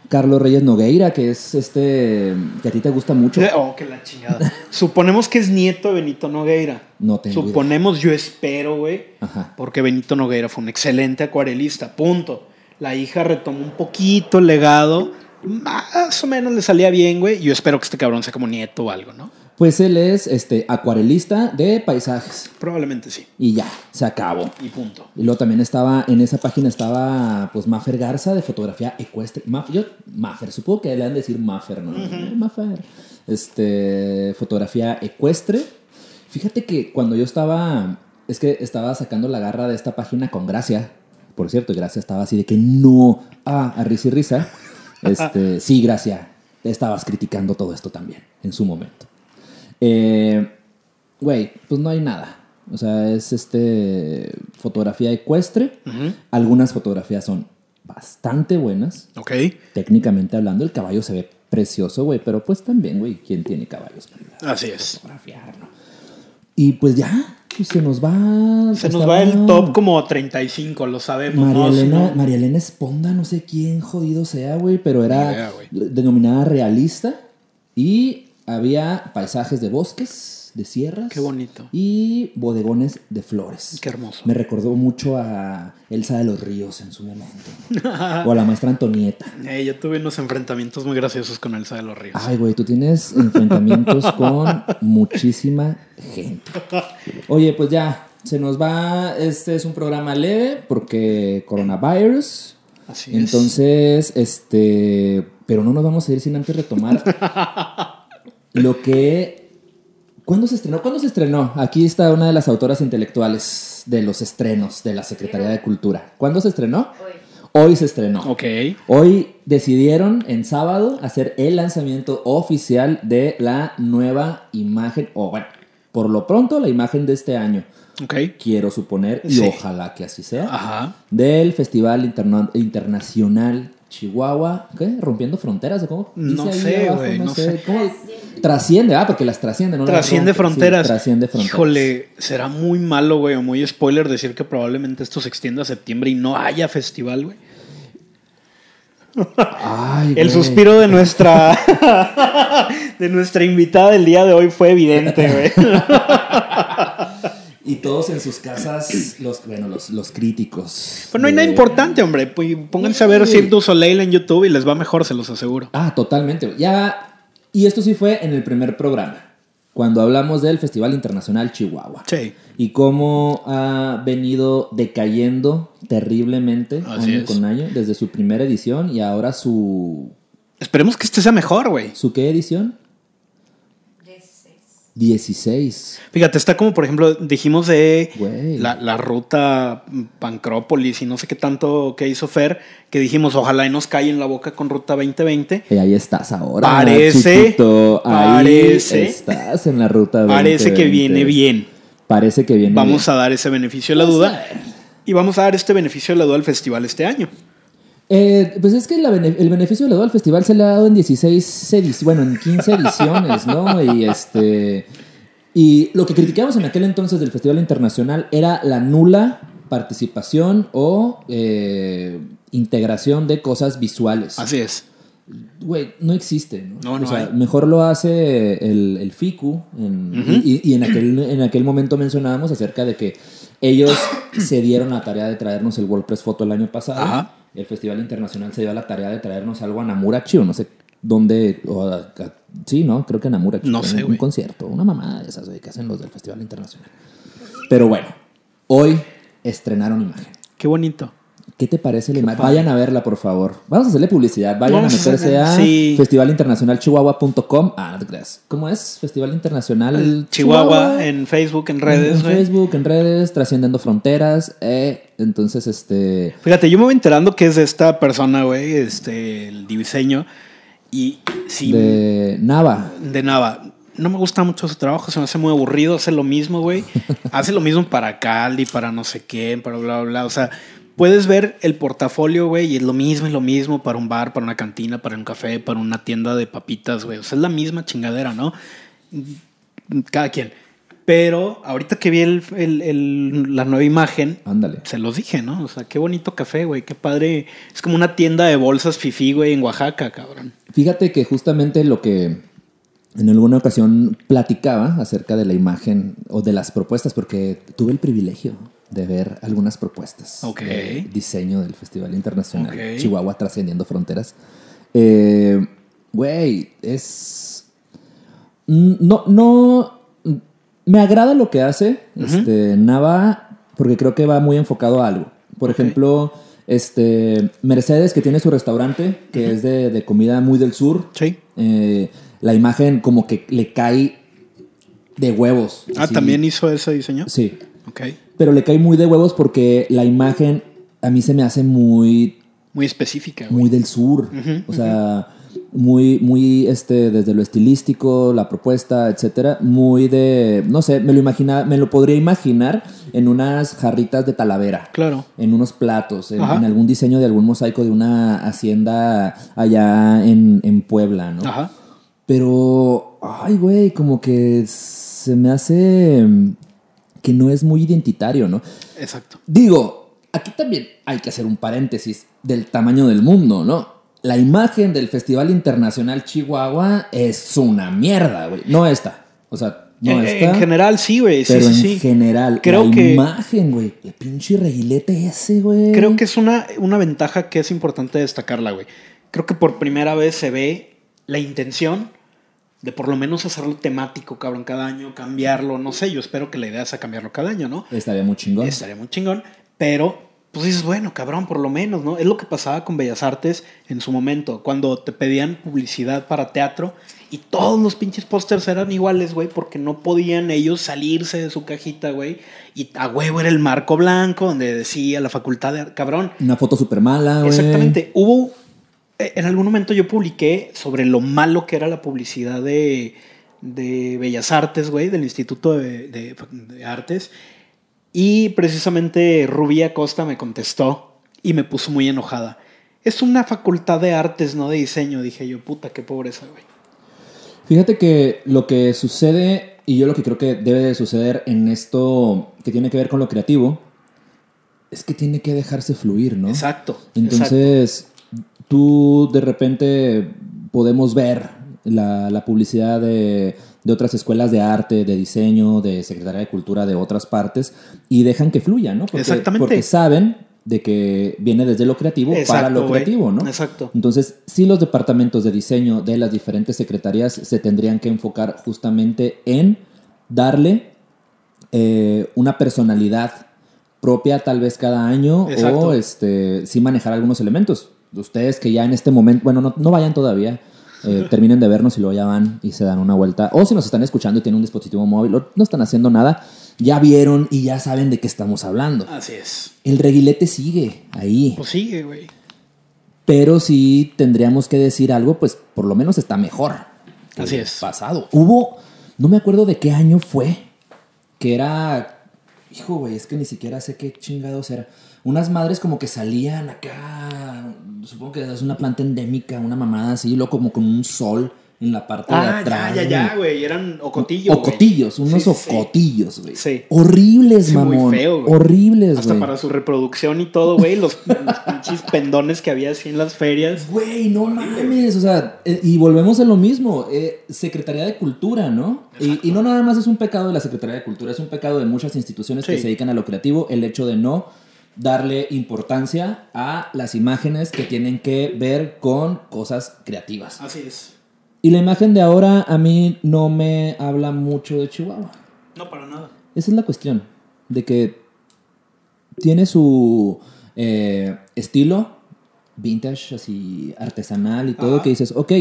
Carlos Reyes Nogueira, que es este. que a ti te gusta mucho. Oh, que la chingada. Suponemos que es nieto de Benito Nogueira. No tengo idea. Suponemos, yo espero, güey. Ajá. Porque Benito Nogueira fue un excelente acuarelista. Punto. La hija retomó un poquito el legado. Más o menos le salía bien, güey. Yo espero que este cabrón sea como nieto o algo, ¿no? Pues él es este acuarelista de paisajes. Probablemente sí. Y ya, se acabó. Y punto. Y luego también estaba, en esa página estaba, pues, Maffer Garza de fotografía ecuestre. Maf- yo, Maffer, supongo que le han de decir Maffer, ¿no? Eh, Maffer. Este, fotografía ecuestre. Fíjate que cuando yo estaba, es que estaba sacando la garra de esta página con Gracia. Por cierto, Gracia estaba así de que no, ah, a risa y risa. Este, sí, Gracia, te estabas criticando todo esto también, en su momento. Eh, Güey, pues no hay nada. O sea, es este fotografía ecuestre. Ujú. Algunas fotografías son bastante buenas, Ok. técnicamente hablando. El caballo se ve precioso, güey, pero pues también, güey, ¿quién tiene caballos Así es. fotografiar, no? Y pues ya, se nos va. Se nos va el top como 35, lo sabemos. María Elena, María Elena Esponda, no sé quién jodido sea, güey, pero era idea, denominada realista y había paisajes de bosques, de sierras. Qué bonito. Y bodegones de flores. Qué hermoso. Me recordó mucho a Elsa de los Ríos en su momento. o a la maestra Antonieta. Eh, yo tuve unos enfrentamientos muy graciosos con Elsa de los Ríos. Ay, güey, tú tienes enfrentamientos con muchísima gente. Oye, pues ya, se nos va, este es un programa leve porque coronavirus. Así es. Entonces, este, pero no nos vamos a ir sin antes retomar lo que... ¿Cuándo se estrenó? ¿Cuándo se estrenó? Aquí está una de las autoras intelectuales de los estrenos de la Secretaría de Cultura. ¿Cuándo se estrenó? Hoy. Hoy se estrenó. Ok. Hoy decidieron en sábado hacer el lanzamiento oficial de la nueva imagen, o bueno, por lo pronto la imagen de este año, Ok. quiero suponer, y Sí. ojalá que así sea, Ajá. del Festival Interna- Internacional Chihuahua, ¿qué? Rompiendo fronteras, ¿o ¿cómo? No ahí sé, güey, no sé. ¿Cómo? Trasciende, ah, porque las trasciende, ¿no? las Trasciende rompe, sí, fronteras. trasciende fronteras. Híjole, será muy malo, güey, o muy spoiler decir que probablemente esto se extienda a septiembre y no haya festival, güey. Ay, El güey. suspiro de nuestra de nuestra invitada del día de hoy fue evidente, güey. Y todos en sus casas, los, bueno, los, los críticos. Pues no hay nada importante, hombre. Pónganse a ver Sí. Cirque du Soleil en YouTube y les va mejor, se los aseguro. Ah, totalmente. Ya. Y esto sí fue en el primer programa, cuando hablamos del Festival Internacional Chihuahua. Sí. Y cómo ha venido decayendo terriblemente Así año es. con año, desde su primera edición y ahora su. Esperemos que este sea mejor, güey. ¿Su qué edición? 16. 16. Fíjate, está como, por ejemplo, dijimos de la, la ruta Pancrópolis y no sé qué tanto que hizo Fer, que dijimos, ojalá y nos cae en la boca con Ruta 2020. Y ahí estás ahora. Parece- chiquito. Ahí parece- estás en la ruta. Parece que 2020. viene bien. Parece que viene Vamos bien. a dar ese beneficio de la Vamos duda. Y vamos a dar este beneficio de la duda al festival este año. Eh, pues es que la bene- el beneficio de la duda al festival se le ha dado en 16 ediciones, bueno, en 15 ediciones, ¿no? Y este. Y lo que criticamos en aquel entonces del Festival Internacional era la nula participación o eh, integración de cosas visuales. Así es. Güey, no existe, ¿no? No, no o sea, hay. mejor lo hace el, el FICU. en- y, y en, aquel, en aquel momento mencionábamos acerca de que ellos se dieron la tarea de traernos el WordPress Photo el año pasado. Ajá. El Festival Internacional se dio la tarea de traernos algo a Namurachi o no sé dónde. o a- a- sí, ¿no? Creo que a Namurachi. No sé, un, concierto, una mamada de esas, que hacen los del Festival Internacional. Pero bueno, hoy estrenaron imagen. Qué bonito. ¿Qué te parece imagen? Vayan a verla, por favor. Vamos a hacerle publicidad. Vayan Vamos a meterse a sí. festivalinternacionalchihuahua.com. Ah, no te creas. ¿Cómo es? Festival Internacional Chihuahua, en Facebook, en redes, En. Facebook, en redes, trascendiendo fronteras. eh, entonces, este. Fíjate, yo me voy enterando que es de esta persona, güey, este, el diseño. Y sí, de, De Nava. Nava. No me gusta mucho su trabajo, se me hace muy aburrido, hace lo mismo, güey. hace lo mismo para Caldi, para no sé qué, para bla, bla, bla. O sea, puedes ver el portafolio, güey, y es lo mismo y lo mismo para un bar, para una cantina, para un café, para una tienda de papitas, güey. O sea, es la misma chingadera, ¿no? Cada quien. Pero ahorita que vi el- el- el- la nueva imagen, Ándale. se los dije, ¿no? O sea, qué bonito café, güey, qué padre. Es como una tienda de bolsas fifí, güey, en Oaxaca, cabrón. Fíjate que justamente lo que en alguna ocasión platicaba acerca de la imagen o de las propuestas, porque tuve el privilegio de ver algunas propuestas Ok. de diseño del Festival Internacional. Chihuahua Trascendiendo Fronteras. Eh, Güey, es... mm, No, no... Me agrada lo que hace este, Nava porque creo que va muy enfocado a algo. Por ejemplo, este, Mercedes, que tiene su restaurante, que es de, de comida muy del sur. Sí. Eh, la imagen como que le cae de huevos. Ah, así. ¿también hizo ese diseño? Sí, Ok. Pero le cae muy de huevos porque la imagen a mí se me hace muy, Muy específica, güey. muy del sur. O sea, muy, muy, este, desde lo estilístico, la propuesta, etcétera, muy de, no sé, me lo imagina, me lo podría imaginar en unas jarritas de talavera. Claro. En unos platos, en, algún diseño de algún mosaico de una hacienda allá en, en Puebla, ¿no? Ajá. Pero, ay, güey, como que se me hace que no es muy identitario, ¿no? Exacto. Digo, aquí también hay que hacer un paréntesis del tamaño del mundo, ¿no? La imagen del Festival Internacional Chihuahua es una mierda, güey. No esta. O sea, no en, esta. en general, sí, güey. Sí, pero sí, en sí. general, Creo la que- imagen, güey. El pinche reguilete ese, güey. Creo que es una, una ventaja que es importante destacarla, güey. Creo que por primera vez se ve la intención De por lo menos hacerlo temático, cabrón, cada año, cambiarlo, no sé, yo espero que la idea sea cambiarlo cada año, ¿no? Estaría muy chingón. Estaría muy chingón, pero pues dices, bueno, cabrón, por lo menos, ¿no? Es lo que pasaba con Bellas Artes en su momento, cuando te pedían publicidad para teatro y todos los pinches pósters eran iguales, güey, porque no podían ellos salirse de su cajita, güey, y a huevo era el marco blanco donde decía la facultad de... Cabrón, Una foto súper mala, güey. Exactamente. Hubo. Eh, En algún momento yo publiqué sobre lo malo que era la publicidad de, de Bellas Artes, güey, del Instituto de, de- de Artes. Y precisamente Rubí Acosta me contestó y me puso muy enojada. Es una facultad de artes, no de diseño. Dije yo, puta, qué pobreza, güey. Fíjate que lo que sucede, y yo lo que creo que debe de suceder en esto que tiene que ver con lo creativo, es que tiene que dejarse fluir, ¿no? Exacto. exacto. Tú de repente podemos ver la, la publicidad de, de otras escuelas de arte, de diseño, de Secretaría de Cultura de otras partes y dejan que fluya, ¿no? Porque, Exactamente. Porque saben de que viene desde lo creativo para lo creativo, ¿no? Exacto. Entonces, sí los departamentos de diseño de las diferentes secretarías se tendrían que enfocar justamente en darle eh, una personalidad propia tal vez cada año Exacto. o este sí manejar algunos elementos. Ustedes que ya en este momento, bueno, no, no vayan todavía, eh, terminen de vernos y luego ya van y se dan una vuelta. O si nos están escuchando y tienen un dispositivo móvil o no están haciendo nada, ya vieron y ya saben de qué estamos hablando. Así es. El reguilete sigue ahí. Pues sigue, güey. Pero si tendríamos que decir algo, pues por lo menos está mejor. que Así el es. Pasado. Hubo, no me acuerdo de qué año fue, que era, hijo, güey, es que ni siquiera sé qué chingados era. Unas madres como que salían acá, supongo que es una planta endémica, una mamada así, luego como con un sol en la parte de Ah, atrás. ya, ya, ya, güey. Eran ocotillos. Ocotillos, unos Sí, ocotillos, güey. Sí. Horribles, Sí, muy mamón. feo, güey. Horribles, Hasta güey. para su reproducción y todo, güey. Los, los pinches pendones que había así en las ferias. Güey, no mames, o sea, eh, y volvemos a lo mismo, eh, Secretaría de Cultura, ¿no? Y, y no nada más es un pecado de la Secretaría de Cultura, es un pecado de muchas instituciones que se dedican a lo creativo, el hecho de no darle importancia a las imágenes que tienen que ver con cosas creativas. Así es. Y la imagen de ahora a mí no me habla mucho de Chihuahua. No, para nada. Esa es la cuestión, de que tiene su eh, estilo vintage, así artesanal y todo, Ajá. que dices, ok,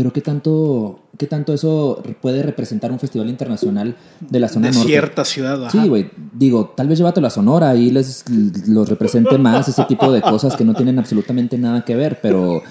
pero ¿qué tanto, ¿qué tanto eso puede representar un festival internacional de la zona De norte? cierta ciudad, ajá. Sí, güey. Digo, tal vez llévatelo a Sonora y les los represente más ese tipo de cosas que no tienen absolutamente nada que ver, pero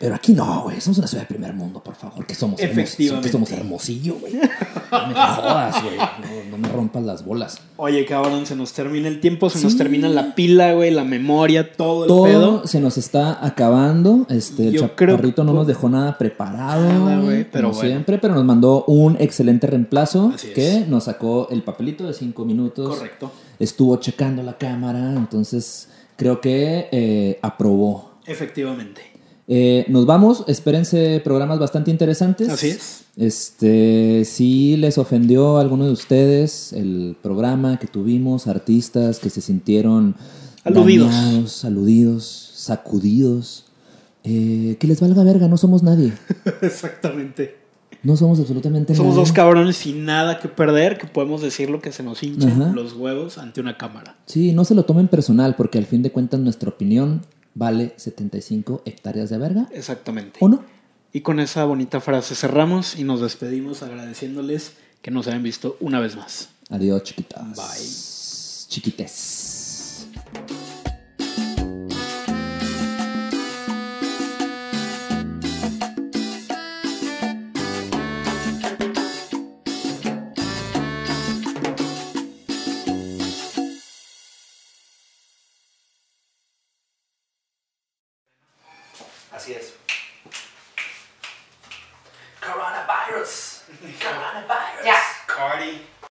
pero aquí no, güey. Somos una ciudad de primer mundo, por favor. Que somos Efectivamente. que somos hermosillo, güey. No me jodas, güey. No, no me rompas las bolas. Oye, cabrón, se nos termina el tiempo, se nos termina la pila, güey, la memoria, todo el Todo pedo. se nos está acabando. Este, el Yo chaparrito no nos dejó nada preparado, Nada, güey, güey, pero como bueno. siempre, pero nos mandó un excelente reemplazo Así es. que nos sacó el papelito de cinco minutos. Correcto. Estuvo checando la cámara, entonces creo que eh, aprobó. Efectivamente. Eh, nos vamos, espérense programas bastante interesantes. Así es. Este, si les ofendió a alguno de ustedes el programa que tuvimos, artistas que se sintieron Aludidos. dañados, aludidos, sacudidos, eh, que les valga verga, no somos nadie, Exactamente. no somos absolutamente Somos nadie. dos cabrones sin nada que perder, que podemos decir lo que se nos hinchen Ajá. los huevos ante una cámara. Sí, no se lo tomen personal, porque al fin de cuentas nuestra opinión vale 75 hectáreas de verga, Exactamente. ¿o no? Y con esa bonita frase cerramos y nos despedimos agradeciéndoles que nos hayan visto una vez más. Adiós, chiquitas. Bye. Chiquites.